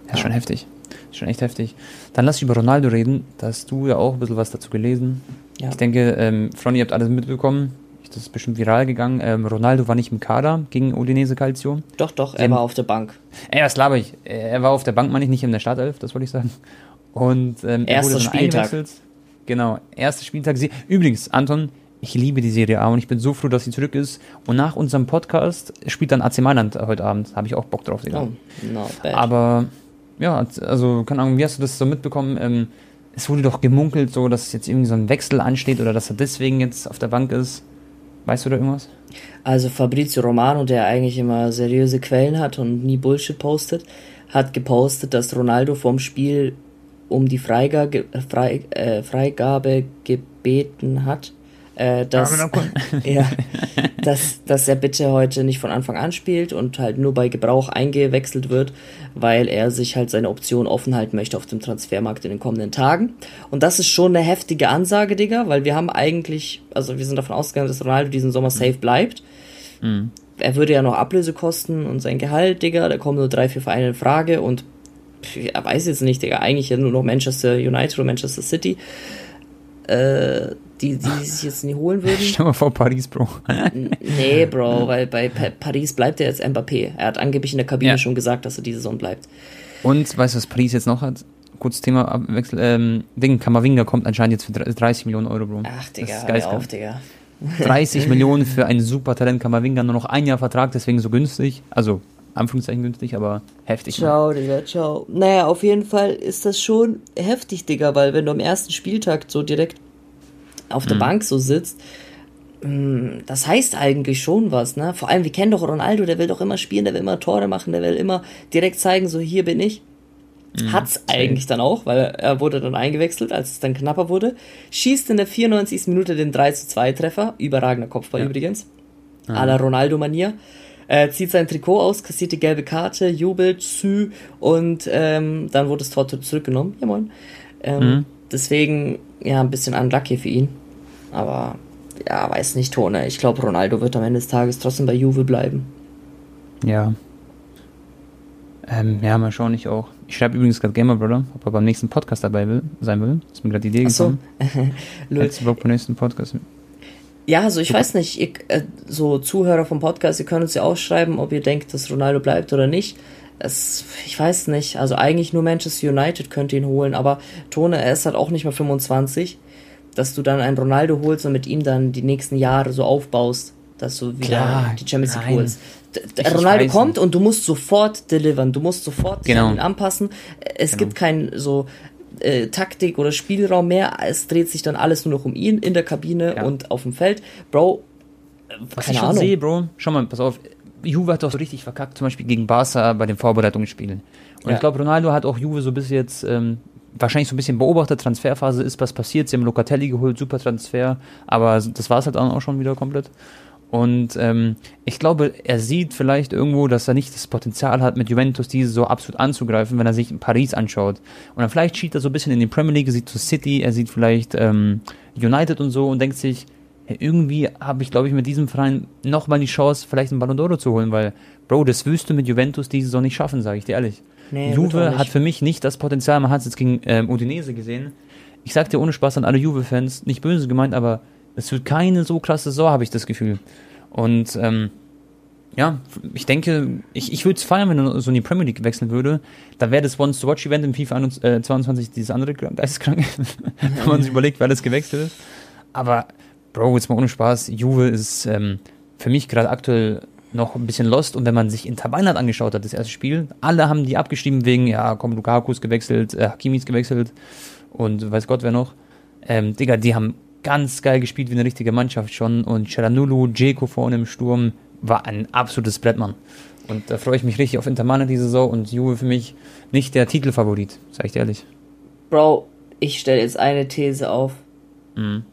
ja schon heftig. Schon echt heftig. Dann lass über Ronaldo reden. Da hast du ja auch ein bisschen was dazu gelesen. Ja. Ich denke, ähm, Fronny, ihr habt alles mitbekommen. Das ist bestimmt viral gegangen. Ähm, Ronaldo war nicht im Kader gegen Udinese Calcio. Doch, doch, er Ähm, war auf der Bank. Ey, was laber ich? Er war auf der Bank, meine ich, nicht in der Startelf, das wollte ich sagen. Und ähm, er wurde dann Spieltag. eingewechselt. Genau, erster Spieltag. Übrigens, Anton, ich liebe die Serie A und ich bin so froh, dass sie zurück ist. Und nach unserem Podcast spielt dann AC Mailand heute Abend. Habe ich auch Bock drauf, Digga. Oh, bad. Aber ja, also keine Ahnung, wie hast du das so mitbekommen? Ähm, es wurde doch gemunkelt, so dass jetzt irgendwie so ein Wechsel ansteht oder dass er deswegen jetzt auf der Bank ist. Weißt du da irgendwas? Also Fabrizio Romano, der eigentlich immer seriöse Quellen hat und nie Bullshit postet, hat gepostet, dass Ronaldo vorm Spiel um die Freigabe, Frei, äh, Freigabe gebeten hat, äh, dass, ja, dass, dass er bitte heute nicht von Anfang an spielt und halt nur bei Gebrauch eingewechselt wird, weil er sich halt seine Option offen halten möchte auf dem Transfermarkt in den kommenden Tagen. Und das ist schon eine heftige Ansage, Digga, weil wir haben eigentlich, also wir sind davon ausgegangen, dass Ronaldo diesen Sommer safe bleibt. Er würde ja noch Ablöse kosten und sein Gehalt, Digga, da kommen nur drei, vier Vereine in Frage und er weiß jetzt nicht, Digga, eigentlich ja nur noch Manchester United oder Manchester City, äh, die, die sich jetzt nie holen würden. Stell mal vor, Paris, Bro. Nee, Bro, weil bei Pa- Paris bleibt er jetzt Mbappé. Er hat angeblich in der Kabine Ja. schon gesagt, dass er die Saison bleibt. Und weißt du, was Paris jetzt noch hat? Kurz Thema Abwechsel. Ähm, Ding, Kamavinga kommt anscheinend jetzt für 30 Millionen Euro, Bro. Ach, Das Digga, ist hör geistkrank. auf, Digga. 30 Millionen für ein super Talent Kamavinga, nur noch ein Jahr Vertrag, deswegen so günstig. Also, Anführungszeichen günstig, aber heftig. Mann. Ciao, Digga, ciao. Naja, auf jeden Fall ist das schon heftig, Digga, weil wenn du am ersten Spieltag so direkt auf der Bank so sitzt, mh, das heißt eigentlich schon was, ne? Vor allem, wir kennen doch Ronaldo, der will doch immer spielen, der will immer Tore machen, der will immer direkt zeigen, so hier bin ich. Hat's eigentlich dann auch, weil er wurde dann eingewechselt, als es dann knapper wurde. Schießt in der 94. Minute den 3 zu 2 Treffer. Überragender Kopfball übrigens. À la Ronaldo-Manier. Äh, zieht sein Trikot aus, kassiert die gelbe Karte, jubelt, sü und ähm, dann wurde das Tor zurückgenommen. Ja, moin. Ähm, Deswegen, ja, ein bisschen unlucky für ihn. Aber, ja, weiß nicht, Tone. Ich glaube, Ronaldo wird am Ende des Tages trotzdem bei Juve bleiben. Ja. Ähm, ja, mal schauen, ich auch. Ich schreibe übrigens gerade Gamer Brother, ob er beim nächsten Podcast dabei will, sein will. Ist mir gerade die Idee gekommen. Lol. Jetzt Bock beim nächsten Podcast. Ja, also ich weiß nicht, ihr, äh, so Zuhörer vom Podcast, ihr könnt uns ja auch schreiben, ob ihr denkt, dass Ronaldo bleibt oder nicht. Es, ich weiß nicht, also eigentlich nur Manchester United könnte ihn holen, aber Tone, er ist halt auch nicht mehr 25, dass du dann einen Ronaldo holst und mit ihm dann die nächsten Jahre so aufbaust, dass du wieder Klar, die Champions League nein. holst. Ich Ronaldo kommt nicht. und du musst sofort delivern, du musst sofort Genau. ihn anpassen. Es gibt kein so äh, Taktik oder Spielraum mehr, es dreht sich dann alles nur noch um ihn in der Kabine Ja. und auf dem Feld. Bro, Was keine ich schon Ahnung. sehe, Bro, schau mal, pass auf. Juve hat doch so richtig verkackt, zum Beispiel gegen Barca bei den Vorbereitungsspielen. Und Ja. ich glaube, Ronaldo hat auch Juve so bis jetzt ähm, wahrscheinlich so ein bisschen beobachtet. Transferphase ist was passiert. Sie haben Locatelli geholt, super Transfer. Aber das war es halt dann auch schon wieder komplett. Und ähm, ich glaube, er sieht vielleicht irgendwo, dass er nicht das Potenzial hat, mit Juventus diese so absolut anzugreifen, wenn er sich in Paris anschaut. Und dann vielleicht schiebt er so ein bisschen in die Premier League, sieht so City, er sieht vielleicht ähm, United und so und denkt sich, irgendwie habe ich, glaube ich, mit diesem Verein nochmal die Chance, vielleicht einen Ballon d'Oro zu holen, weil, Bro, das wirst du mit Juventus diese Saison nicht schaffen, sage ich dir ehrlich. Nee, Juve hat für mich nicht das Potenzial, man hat es jetzt gegen ähm, Udinese gesehen. Ich sag dir ohne Spaß an alle Juve-Fans, nicht böse gemeint, aber es wird keine so krasse Saison, habe ich das Gefühl. Und ähm, ja, ich denke, ich, ich würde es feiern, wenn er so in die Premier League wechseln würde. Da wäre das Once-to-Watch-Event im FIFA 21, äh, 22 dieses andere Geisteskranke, wenn man sich überlegt, wer das gewechselt ist. Aber, Bro, jetzt mal ohne Spaß, Juve ist ähm, für mich gerade aktuell noch ein bisschen lost und wenn man sich Inter Mailand angeschaut hat, das erste Spiel, alle haben die abgeschrieben wegen, ja, komm, Lukaku ist gewechselt, äh, Hakimi ist gewechselt und weiß Gott wer noch. Ähm, Digga, die haben ganz geil gespielt wie eine richtige Mannschaft schon und Charanulu, Dzeko vorne im Sturm war ein absolutes Brettmann. Und da freue ich mich richtig auf Inter Mailand diese Saison und Juve für mich nicht der Titelfavorit, sag ich dir ehrlich. Bro, ich stelle jetzt eine These auf. Mhm.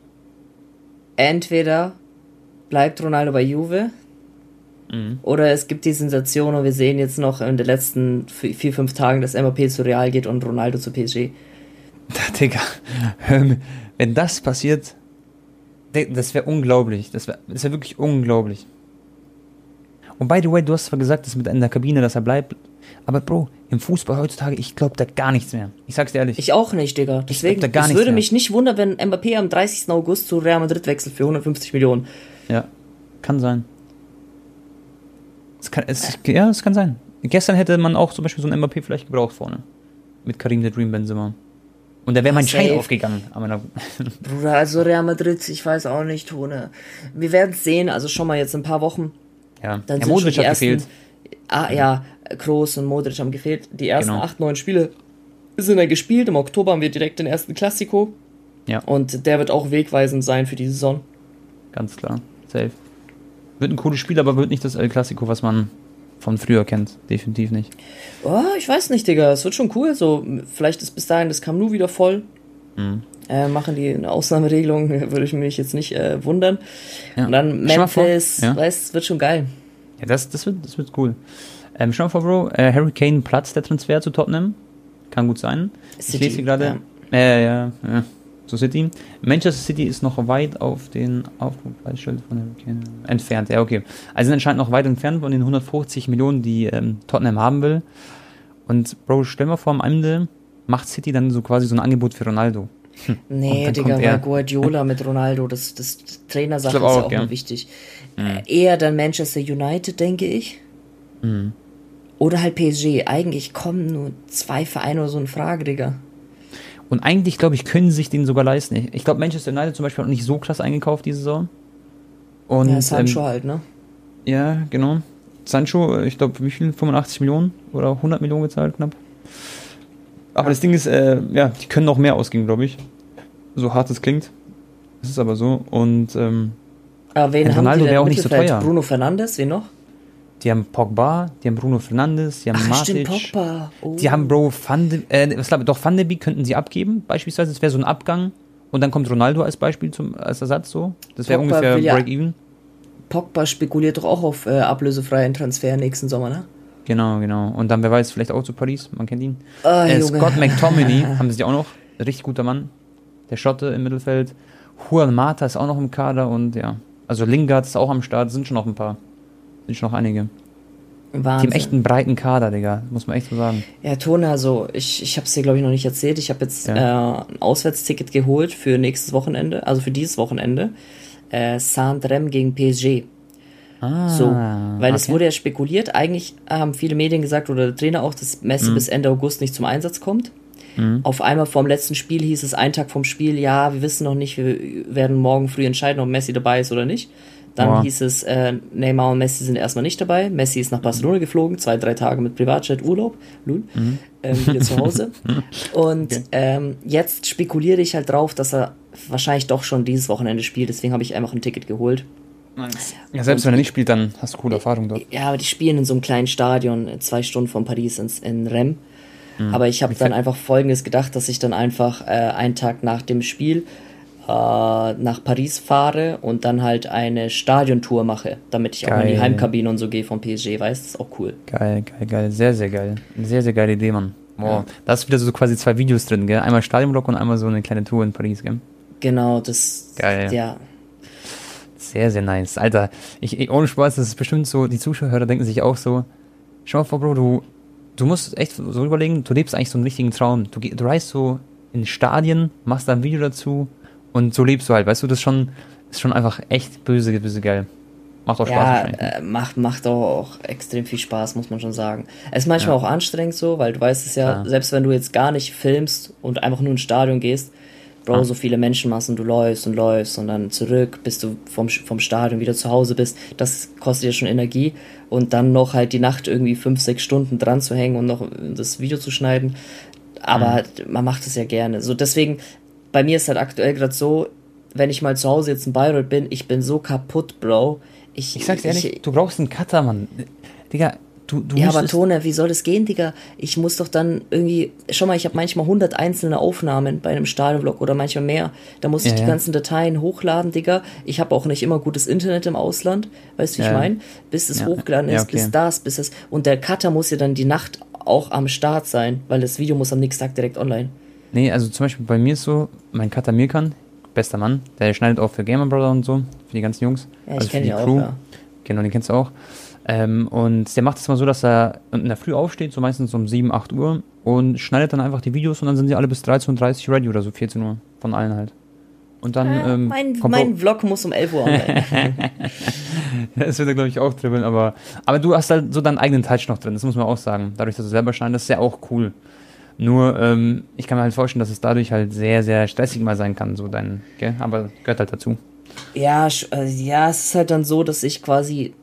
Entweder bleibt Ronaldo bei Juve Mhm. oder es gibt die Sensation und wir sehen jetzt noch in den letzten vi- vier, fünf Tagen, dass Mbappé zu Real geht und Ronaldo zu PSG. Digga, hör mir, wenn das passiert, Digga, das wäre unglaublich. Das wäre das wär wirklich unglaublich. Und by the way, du hast zwar gesagt, dass mit in der Kabine, dass er bleibt, aber Bro, im Fußball heutzutage, ich glaube da gar nichts mehr. Ich sag's dir ehrlich. Ich auch nicht, Digga. Deswegen, da gar es nichts würde mehr. mich nicht wundern, wenn Mbappé am 30. August zu Real Madrid wechselt für 150 Millionen. ja, kann sein. Es kann, es, ja, es kann sein. Gestern hätte man auch zum Beispiel so einen Mbappé vielleicht gebraucht vorne. Mit Karim the Dream Benzema. Und da wäre mein Schein aufgegangen. Bruder, also Real Madrid, ich weiß auch nicht, Tone. Wir werden es sehen, also schon mal jetzt in ein paar Wochen. ja, Dann sind Modric hat ersten, gefehlt. Ah, ja, Kroos und Modric haben gefehlt. Die ersten Genau. acht, neun Spiele sind dann gespielt. Im Oktober haben wir direkt den ersten Klassiko. Ja. Und der wird auch wegweisend sein für die Saison. Ganz klar. Safe. Wird ein cooles Spiel, aber wird nicht das El Clasico, was man von früher kennt. Definitiv nicht. Oh, ich weiß nicht, Digga. Es wird schon cool. So, vielleicht ist bis dahin das Camp Nou wieder voll. Mhm. Äh, machen die eine Ausnahmeregelung, würde ich mich jetzt nicht äh, wundern. Ja. Und dann Memphis, ja. weißt, es wird schon geil. Ja, das, das, wird, das wird cool. Ähm, vor, Bro. Äh, Harry Kane platzt der Transfer zu Tottenham. Kann gut sein. Ich City, lese hier gerade. Äh, ja, ja. So City. Manchester City ist noch weit auf den Aufrufpreisschild von Harry Kane entfernt. Ja, okay. Also sind anscheinend noch weit entfernt von den 150 Millionen, die ähm, Tottenham haben will. Und Bro, stell mal vor, am Ende macht City dann so quasi so ein Angebot für Ronaldo. Und Nee, Digga, weil Guardiola mit Ronaldo, das, das Trainersache ist ja auch, ja. mal wichtig. Äh, eher dann Manchester United, denke ich. Mhm. Oder halt PSG. Eigentlich kommen nur zwei Vereine oder so in Frage, Digga. Und eigentlich, glaube ich, können sich den sogar leisten. Ich glaube, Manchester United zum Beispiel hat nicht so krass eingekauft diese Saison. Und, ja, Sancho ähm, halt, ne? ja, genau. Sancho, äh, ich glaube, wie viel? 85 Millionen oder 100 Millionen gezahlt knapp. Aber das Ding ist, äh, ja, die können noch mehr ausgeben, glaube ich. So hart es klingt. Es ist aber so. Und ähm, Aber wen Ein haben Ronaldo die denn wär im auch nicht so teuer. Bruno Fernandes, wen noch? die haben Pogba, die haben Bruno Fernandes, die haben Ach, Matic. stimmt, Pogba. Oh. Die haben Bro Van de, äh, was glaub, ich, doch Van de Beek könnten sie abgeben, beispielsweise. Das wäre so ein Abgang. Und dann kommt Ronaldo als Beispiel zum, als Ersatz so. Das wäre ungefähr ja- Break-Even. Pogba spekuliert doch auch auf äh, ablösefreien Transfer nächsten Sommer, ne? Genau, genau. Und dann, wer weiß, vielleicht auch zu Paris, man kennt ihn. Ah, Äh. Scott McTominay haben sie auch noch. Richtig guter Mann. Der Schotte im Mittelfeld. Juan Mata ist auch noch im Kader und ja. Also Lingard ist auch am Start, sind schon noch ein paar. Sind schon noch einige. Die Wahnsinn. haben echt einen breiten Kader, Digga. Muss man echt so sagen. Ja, Tone, also ich, ich habe es dir, glaube ich, noch nicht erzählt. Ich habe jetzt Ja. äh, ein Auswärtsticket geholt für nächstes Wochenende, also für dieses Wochenende. Äh, Saint-Rem gegen PSG. Ah, So, weil es okay. wurde ja spekuliert. Eigentlich haben viele Medien gesagt oder der Trainer auch, dass Messi Mhm. bis Ende August nicht zum Einsatz kommt. Auf einmal vorm letzten Spiel hieß es, einen Tag vom Spiel, ja, wir wissen noch nicht, wir werden morgen früh entscheiden, ob Messi dabei ist oder nicht. Dann Boah. hieß es, äh, Neymar und Messi sind erstmal nicht dabei. Messi ist nach Barcelona geflogen, zwei, drei Tage mit Privatjet Urlaub, lul, Mhm. ähm, wieder zu Hause. Und ähm, jetzt spekuliere ich halt drauf, dass er wahrscheinlich doch schon dieses Wochenende spielt. Deswegen habe ich einfach ein Ticket geholt. Ja, selbst wenn er nicht spielt, dann hast du coole Erfahrungen dort. Ja, aber die spielen in so einem kleinen Stadion, äh, zwei Stunden von Paris ins, in Rennes. Mhm. Aber ich habe dann einfach Folgendes gedacht, dass ich dann einfach äh, einen Tag nach dem Spiel äh, nach Paris fahre und dann halt eine Stadiontour mache, damit ich auch in die Geil. Heimkabine und so gehe vom PSG, weißt du, ist auch cool. Geil, geil, geil. Sehr, sehr geil. Eine sehr, sehr geile Idee, Mann. Wow. Da ist wieder so quasi zwei Videos drin, gell? Einmal Stadionblock und einmal so eine kleine Tour in Paris, gell? Genau, das. Geil. Ja. Sehr, sehr nice. Alter, ich, ich, ohne Spaß, das ist bestimmt so, die Zuschauer denken sich auch so, schau mal vor, Bro, du, du musst echt so überlegen, du lebst eigentlich so einen richtigen Traum. Du, du reist so in Stadien, machst da ein Video dazu und so lebst du halt, weißt du, das ist schon, ist schon einfach echt böse, böse geil. Macht auch Spaß Ja, äh, macht, macht auch, extrem viel Spaß, muss man schon sagen. Es ist manchmal Ja. auch anstrengend so, weil du weißt es ja, Klar. selbst wenn du jetzt gar nicht filmst und einfach nur ins Stadion gehst, Bro, Ja. so viele Menschenmassen, du läufst und läufst und dann zurück, bis du vom, vom Stadion wieder zu Hause bist, das kostet dir schon Energie. Und dann noch halt die Nacht irgendwie fünf, sechs Stunden dran zu hängen und noch das Video zu schneiden. Aber man macht es ja gerne. So deswegen, bei mir ist halt aktuell gerade so, wenn ich mal zu Hause jetzt in Bayreuth bin, ich bin so kaputt, Bro. Ich, Ich sag's ehrlich, du brauchst einen Cutter, Mann. Digga, du, du Ja, aber Tone, wie soll das gehen, Digga? Ich muss doch dann irgendwie, schau mal, ich habe manchmal 100 einzelne Aufnahmen bei einem Stadionvlog oder manchmal mehr. Da muss ich Ja, die ja. ganzen Dateien hochladen, Digga. Ich habe auch nicht immer gutes Internet im Ausland, weißt du, wie ich Ja. meine? Bis es hochgeladen ist, okay. bis das, bis es. Und der Cutter muss ja dann die Nacht auch am Start sein, weil das Video muss am nächsten Tag direkt online. Nee, also zum Beispiel bei mir ist so, mein Cutter Mirkan, bester Mann, der schneidet auch für Gamer Brother und so, für die ganzen Jungs. Ja, also ich für kenne die ihn auch, Crew. ja. Genau, den kennst du auch. Ähm, und der macht es mal so, dass er in der Früh aufsteht, so meistens um 7, 8 Uhr und schneidet dann einfach die Videos und dann sind sie alle bis 13.30 Uhr ready oder so, 14 Uhr, von allen halt. Und dann Äh, ähm, mein mein Vlog muss um 11 Uhr online. Das wird er, glaube ich, auch dribbeln, aber, aber du hast halt so deinen eigenen Touch noch drin, das muss man auch sagen. Dadurch, dass du selber schneidest, ist ja auch cool. Nur, ähm, ich kann mir halt vorstellen, dass es dadurch halt sehr, sehr stressig mal sein kann, so dein, gell? Aber gehört halt dazu. Ja, äh, ja, es ist halt dann so, dass ich quasi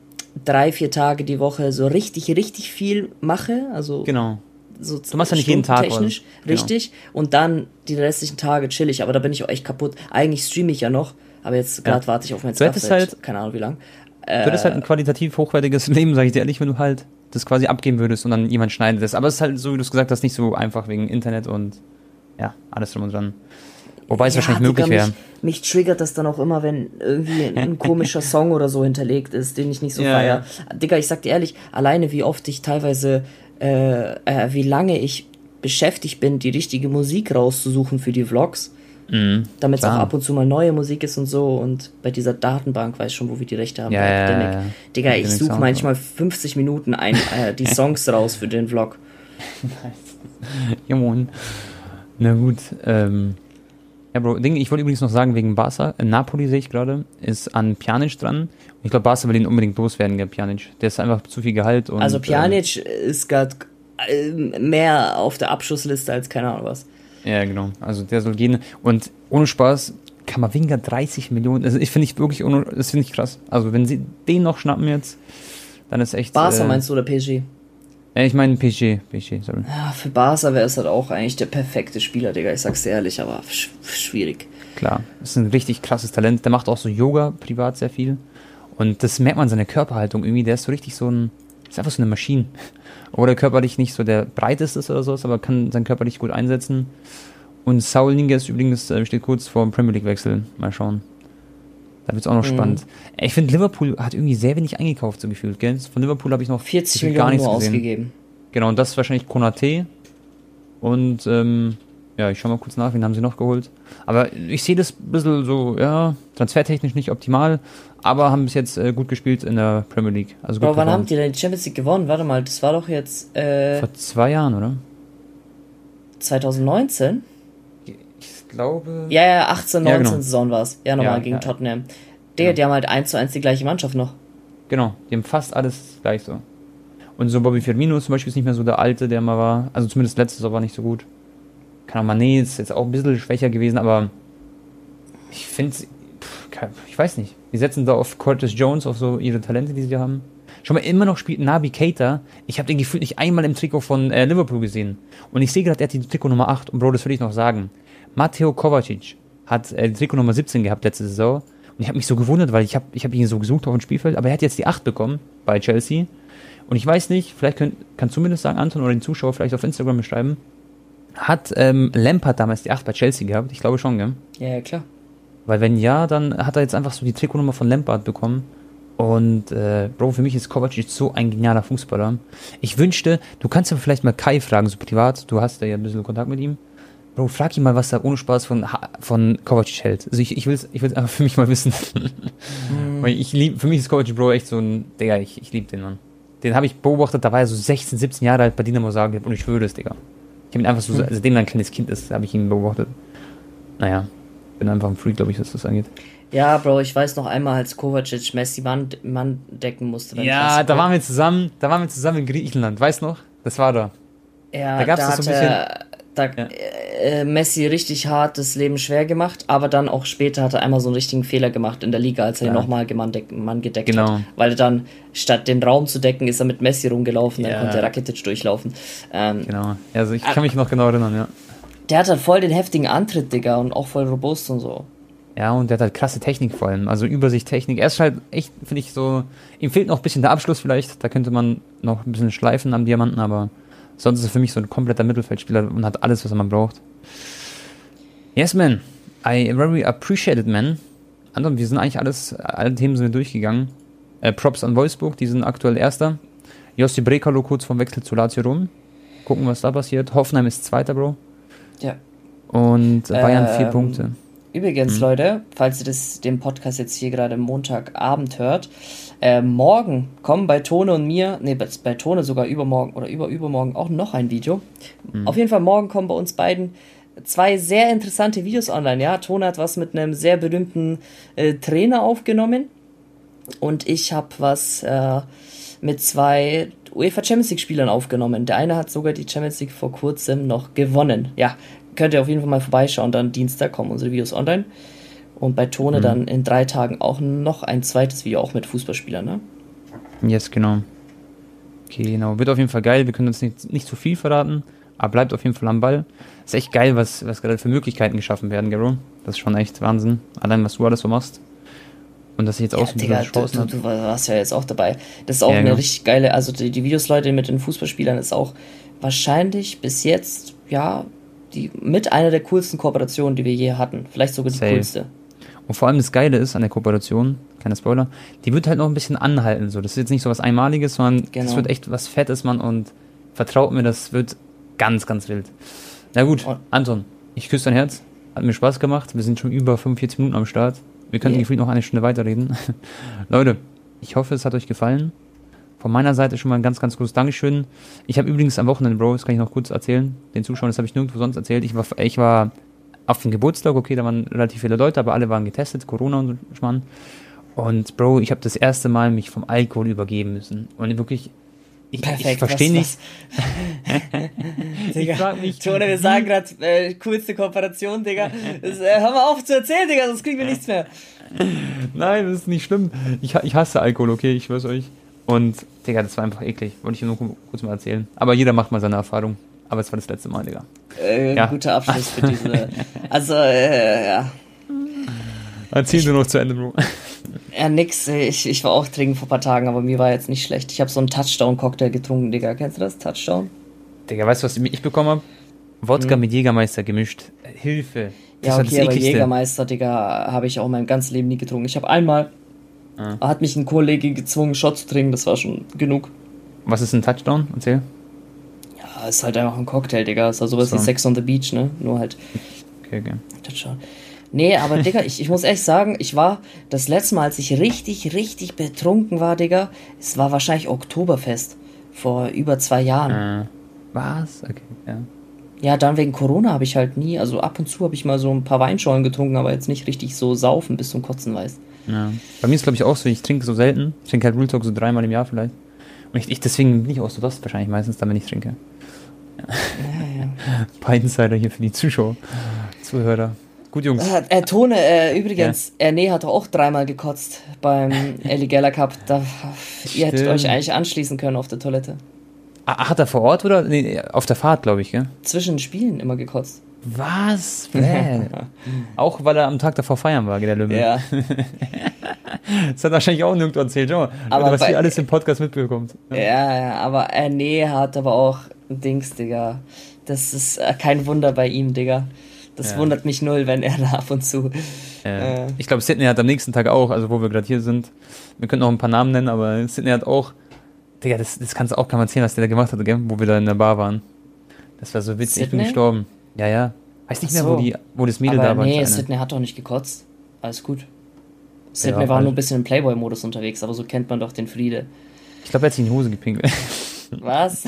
drei, vier Tage die Woche so richtig, richtig viel mache. Also Genau. so Du machst ja nicht jeden Tag technisch. Genau. richtig. Und dann die restlichen Tage chill ich, aber da bin ich auch echt kaputt. Eigentlich streame ich ja noch, aber jetzt gerade warte ich auf mein seit halt- keine Ahnung wie lang. Du hättest halt ein qualitativ hochwertiges Leben, sag ich dir ehrlich, wenn du halt das quasi abgeben würdest und dann jemand schneidet das. Aber es ist halt, so wie du es gesagt hast, nicht so einfach wegen Internet und ja, alles drum und dran. Wobei es Ja, wahrscheinlich möglich wäre. Mich, mich triggert das dann auch immer, wenn irgendwie ein komischer Song oder so hinterlegt ist, den ich nicht so Ja, feier. Digga, ich sag dir ehrlich, alleine wie oft ich teilweise, äh, äh, wie lange ich beschäftigt bin, die richtige Musik rauszusuchen für die Vlogs. Mhm, Damit es auch ab und zu mal neue Musik ist und so. Und bei dieser Datenbank weiß schon, wo wir die Rechte haben. Ja, bei ja, ja, ja. Digga, ich suche manchmal 50 Minuten ein, äh, die Songs raus für den Vlog. Ja, moin. Na gut, ähm. Ja, Bro, Ding, ich wollte übrigens noch sagen, wegen Barca, äh, Napoli sehe ich gerade, ist an Pjanic dran. Ich glaube, Barca will ihn unbedingt loswerden, gell, Pjanic. Der ist einfach zu viel Gehalt und. Also ähm, Pjanic ist gerade äh, mehr auf der Abschussliste als keine Ahnung was. Ja, genau. Also der soll gehen. Und ohne Spaß, Kamavinga 30 Millionen. Also ich finde ich wirklich, das finde ich krass. Also wenn sie den noch schnappen jetzt, dann ist echt. Barca äh, meinst du oder PSG? Äh, ich meine PSG, PSG, sorry. Ja, für Barca wäre es halt auch eigentlich der perfekte Spieler, Digga. Ich sag's dir ehrlich, aber sch schwierig. Klar, ist ein richtig krasses Talent. Der macht auch so Yoga privat sehr viel. Und das merkt man seine Körperhaltung irgendwie. Der ist so richtig so ein, ist einfach so eine Maschine. Oder körperlich nicht so der breiteste ist oder sowas, aber kann sein körperlich gut einsetzen. Und Saul Niguez übrigens äh, steht kurz vor dem Premier League Wechsel. Mal schauen. Da wird's auch noch Mhm. spannend. Ich finde, Liverpool hat irgendwie sehr wenig eingekauft, so gefühlt, gell? Von Liverpool habe ich noch 40 gefühlt Millionen nur ausgegeben. Genau, und das ist wahrscheinlich Konate. Und ähm, ja, ich schau mal kurz nach, wen haben sie noch geholt. Aber ich sehe das ein bisschen so, ja, transfertechnisch nicht optimal, aber haben bis jetzt äh, gut gespielt in der Premier League. Also gut Bro, wann haben die denn die Champions League gewonnen? Warte mal, das war doch jetzt äh, Vor zwei Jahren, oder? 2019? Glaube. Ja, ja, 18, 19 Ja, genau. Saison war's. Ja, nochmal Ja, gegen ja. Tottenham. Digga, Ja. die haben halt 1 zu 1 die gleiche Mannschaft noch. Genau, die haben fast alles gleich so. Und so Bobby Firmino zum Beispiel ist nicht mehr so der alte, der mal war. Also zumindest letztes Jahr war nicht so gut. Kann auch Mané ist jetzt auch ein bisschen schwächer gewesen, aber ich finde, ich weiß nicht. Die setzen da auf Curtis Jones, auf so ihre Talente, die sie haben. Schon mal immer noch spielt Nabi Keita. Ich habe den gefühlt nicht einmal im Trikot von äh, Liverpool gesehen. Und ich sehe gerade, er hat die Trikot Nummer 8. Und Bro, das will ich noch sagen. Matteo Kovacic hat äh, die Trikot Nummer 17 gehabt letzte Saison. Und ich habe mich so gewundert, weil ich habe ich hab ihn so gesucht auf dem Spielfeld. Aber er hat jetzt die 8 bekommen bei Chelsea. Und ich weiß nicht, vielleicht könnt, kannst du mir das sagen, Anton, oder den Zuschauer vielleicht auf Instagram beschreiben. Hat ähm, Lampard damals die 8 bei Chelsea gehabt? Ich glaube schon, gell? Ja, ja, klar. Weil wenn ja, dann hat er jetzt einfach so die Trikotnummer von Lampard bekommen. Und äh, Bro, für mich ist Kovacic so ein genialer Fußballer. Ich wünschte, du kannst ja vielleicht mal Kai fragen, so privat, du hast ja ein bisschen Kontakt mit ihm. Bro, frag ihn mal, was er ohne Spaß von, Ha- von Kovacic hält. Also ich, ich will es ich will's einfach für mich mal wissen. Weil ich lieb, für mich ist Kovacic, Bro, echt so ein, Digga, ich, ich liebe den Mann. Den habe ich beobachtet, da war er so 16, 17 Jahre alt bei Dinamo Zagreb und ich schwöre es, Digga. Ich habe ihn einfach so, Hm. seitdem er ein kleines Kind ist, habe ich ihn beobachtet. Naja, bin einfach ein Freak, glaube ich, was das angeht. Ja, Bro, ich weiß noch einmal, als Kovacic Messi Mann, Mann decken musste. Ja, da waren wir zusammen, da waren wir zusammen in Griechenland, weißt du noch? Das war da. Ja, Da gab's das so ein er, da, Ja. äh, Messi richtig hart das Leben schwer gemacht, aber dann auch später hat er einmal so einen richtigen Fehler gemacht in der Liga, als er Ja. ihn nochmal Mann, Mann gedeckt Genau. hat. Weil er dann, statt den Raum zu decken, ist er mit Messi rumgelaufen, dann Ja. konnte Rakitic durchlaufen. Ähm, Genau. Also ich kann mich noch genau erinnern, ja. Der hat halt voll den heftigen Antritt, Digga, und auch voll robust und so. Ja, und der hat halt krasse Technik vor allem. Also Übersicht, Technik. Er ist halt echt, finde ich, so. Ihm fehlt noch ein bisschen der Abschluss vielleicht. Da könnte man noch ein bisschen schleifen am Diamanten, aber sonst ist er für mich so ein kompletter Mittelfeldspieler und hat alles, was man braucht. Yes, man. I very appreciate it, man. Anton, wir sind eigentlich alles, alle Themen sind wir durchgegangen. Äh, Props an Wolfsburg, die sind aktuell Erster. Jossi Brekalo kurz vom Wechsel zu Lazio Rom. Gucken, was da passiert. Hoffenheim ist Zweiter, Bro. Ja. Und Bayern Ähm, vier Punkte. Übrigens, Mhm. Leute, falls ihr das, den Podcast jetzt hier gerade Montagabend hört, äh, morgen kommen bei Tone und mir, nee, bei, Tone sogar übermorgen oder über übermorgen auch noch ein Video. Mhm. Auf jeden Fall morgen kommen bei uns beiden zwei sehr interessante Videos online. Ja, Tone hat was mit einem sehr berühmten äh, Trainer aufgenommen und ich habe was äh, mit zwei UEFA Champions League Spielern aufgenommen. Der eine hat sogar die Champions League vor kurzem noch gewonnen. Ja, könnt ihr auf jeden Fall mal vorbeischauen. Dann Dienstag kommen unsere Videos online. Und bei Tone dann in drei Tagen auch noch ein zweites Video, auch mit Fußballspielern, ne? Yes, genau. Okay, genau. Wird auf jeden Fall geil. Wir können uns nicht, nicht zu viel verraten, aber bleibt auf jeden Fall am Ball. Ist echt geil, was, was gerade für Möglichkeiten geschaffen werden, Gero. Das ist schon echt Wahnsinn. Allein, was du alles so machst. Und dass ich jetzt auch so Digga, du, du, du warst ja jetzt auch dabei. Das ist auch Ja, eine genau. richtig geile, also die, die Videos, Leute, mit den Fußballspielern ist auch wahrscheinlich bis jetzt, ja, die mit einer der coolsten Kooperationen, die wir je hatten. Vielleicht sogar die Safe. coolste. Und vor allem das Geile ist an der Kooperation, kleiner Spoiler, die wird halt noch ein bisschen anhalten. So. Das ist jetzt nicht so was Einmaliges, sondern das Genau. wird echt was Fettes, Mann. Und vertraut mir, das wird ganz, ganz wild. Na gut, Und- Anton, ich küsse dein Herz. Hat mir Spaß gemacht. Wir sind schon über 45 Minuten am Start. Wir könnten Yeah. gefühlt noch eine Stunde weiterreden. Leute, ich hoffe, es hat euch gefallen. Von meiner Seite schon mal ein ganz, ganz großes Dankeschön. Ich habe übrigens am Wochenende, Bro, das kann ich noch kurz erzählen, den Zuschauern, das habe ich nirgendwo sonst erzählt. Ich war, ich war auf dem Geburtstag, okay, da waren relativ viele Leute, aber alle waren getestet, Corona und so Schmarrn. Und Bro, ich habe das erste Mal mich vom Alkohol übergeben müssen. Und wirklich, ich, ich verstehe nicht. Digga, Ich frag mich, Tone, wir sagen gerade, äh, coolste Kooperation, Digga. Das, äh, hör mal auf zu erzählen, Digga, sonst kriegen wir nichts mehr. Nein, das ist nicht schlimm. Ich, ich hasse Alkohol, okay, ich schwör's euch. Und, Digga, das war einfach eklig. Wollte ich nur kurz mal erzählen. Aber jeder macht mal seine Erfahrung. Aber es war das letzte Mal, Digga. Äh, Ja. Guter Abschluss für diese. Also, äh, ja. Erzähl du noch zu Ende, Bro. Ja, nix. äh, Ich, ich war auch trinken vor ein paar Tagen, aber mir war jetzt nicht schlecht. Ich habe so einen Touchdown-Cocktail getrunken, Digga. Kennst du das? Touchdown? Digga, weißt du, was ich bekommen habe? Wodka mit Jägermeister gemischt. Hilfe. Mhm. Ja, okay, aber Jägermeister, Digga, habe ich auch mein ganzes Leben nie getrunken. Ich habe einmal, Ah. hat mich ein Kollege gezwungen, Shot zu trinken, das war schon genug. Was ist ein Touchdown? Erzähl. Ja, ist halt einfach ein Cocktail, Digga. Ist halt sowas So. wie Sex on the Beach, ne? Nur halt Okay, okay. Touchdown. Nee, aber Digga, ich, ich muss echt sagen, ich war das letzte Mal, als ich richtig, richtig betrunken war, Digga, es war wahrscheinlich Oktoberfest. Vor über zwei Jahren. Äh, was? Okay, ja. Ja, dann wegen Corona habe ich halt nie, also ab und zu habe ich mal so ein paar Weinschollen getrunken, aber jetzt nicht richtig so saufen bis zum Kotzen weiß. Ja. Bei mir ist glaube ich auch so, ich trinke so selten. Ich trinke halt Real Talk so dreimal im Jahr vielleicht. Und ich, ich deswegen bin ich auch so das wahrscheinlich meistens dann, wenn ich trinke. Ja, ja. Ein paar Insider hier für die Zuschauer, Zuhörer. Gut, Jungs. Äh, äh, Tone, äh, übrigens, Erne hat doch auch dreimal gekotzt beim Ellie Geller Cup. Da, ihr hättet euch eigentlich anschließen können auf der Toilette. Ah, Hat er vor Ort oder? Nee, auf der Fahrt, glaube ich, gell? Zwischen Spielen immer gekotzt. Was? Auch weil er am Tag davor feiern war, der Löwe. Ja. Das hat wahrscheinlich auch nirgendwo erzählt. Schau mal, Aber was bei- hier alles im Podcast mitbekommt. Ja, ja, aber Erne hat aber auch ein Dings, Digga. Das ist äh, kein Wunder bei ihm, Digga. Das Ja. wundert mich null, wenn er da ab und zu. Äh, Äh. Ich glaube, Sydney hat am nächsten Tag auch, also wo wir gerade hier sind, wir könnten noch ein paar Namen nennen, aber Sydney hat auch, Digga, das, das kannst du auch kaum erzählen, was der da gemacht hat, gell? wo wir da in der Bar waren. Das war so witzig, ich bin Sydney? gestorben. Ja, ja. Weiß nicht Ach mehr, so. wo, die, wo das Mädel aber da war. nee. Sydney hat doch nicht gekotzt. Alles gut. Sydney Ja, war halt. nur ein bisschen im Playboy-Modus unterwegs, aber so kennt man doch den Friede. Ich glaube, er hat sich in die Hose gepinkelt. Was?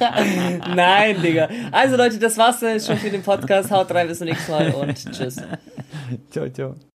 Nein, Digga. Also Leute, das war's dann jetzt schon für den Podcast. Haut rein, bis zum nächsten Mal und tschüss. ciao, ciao.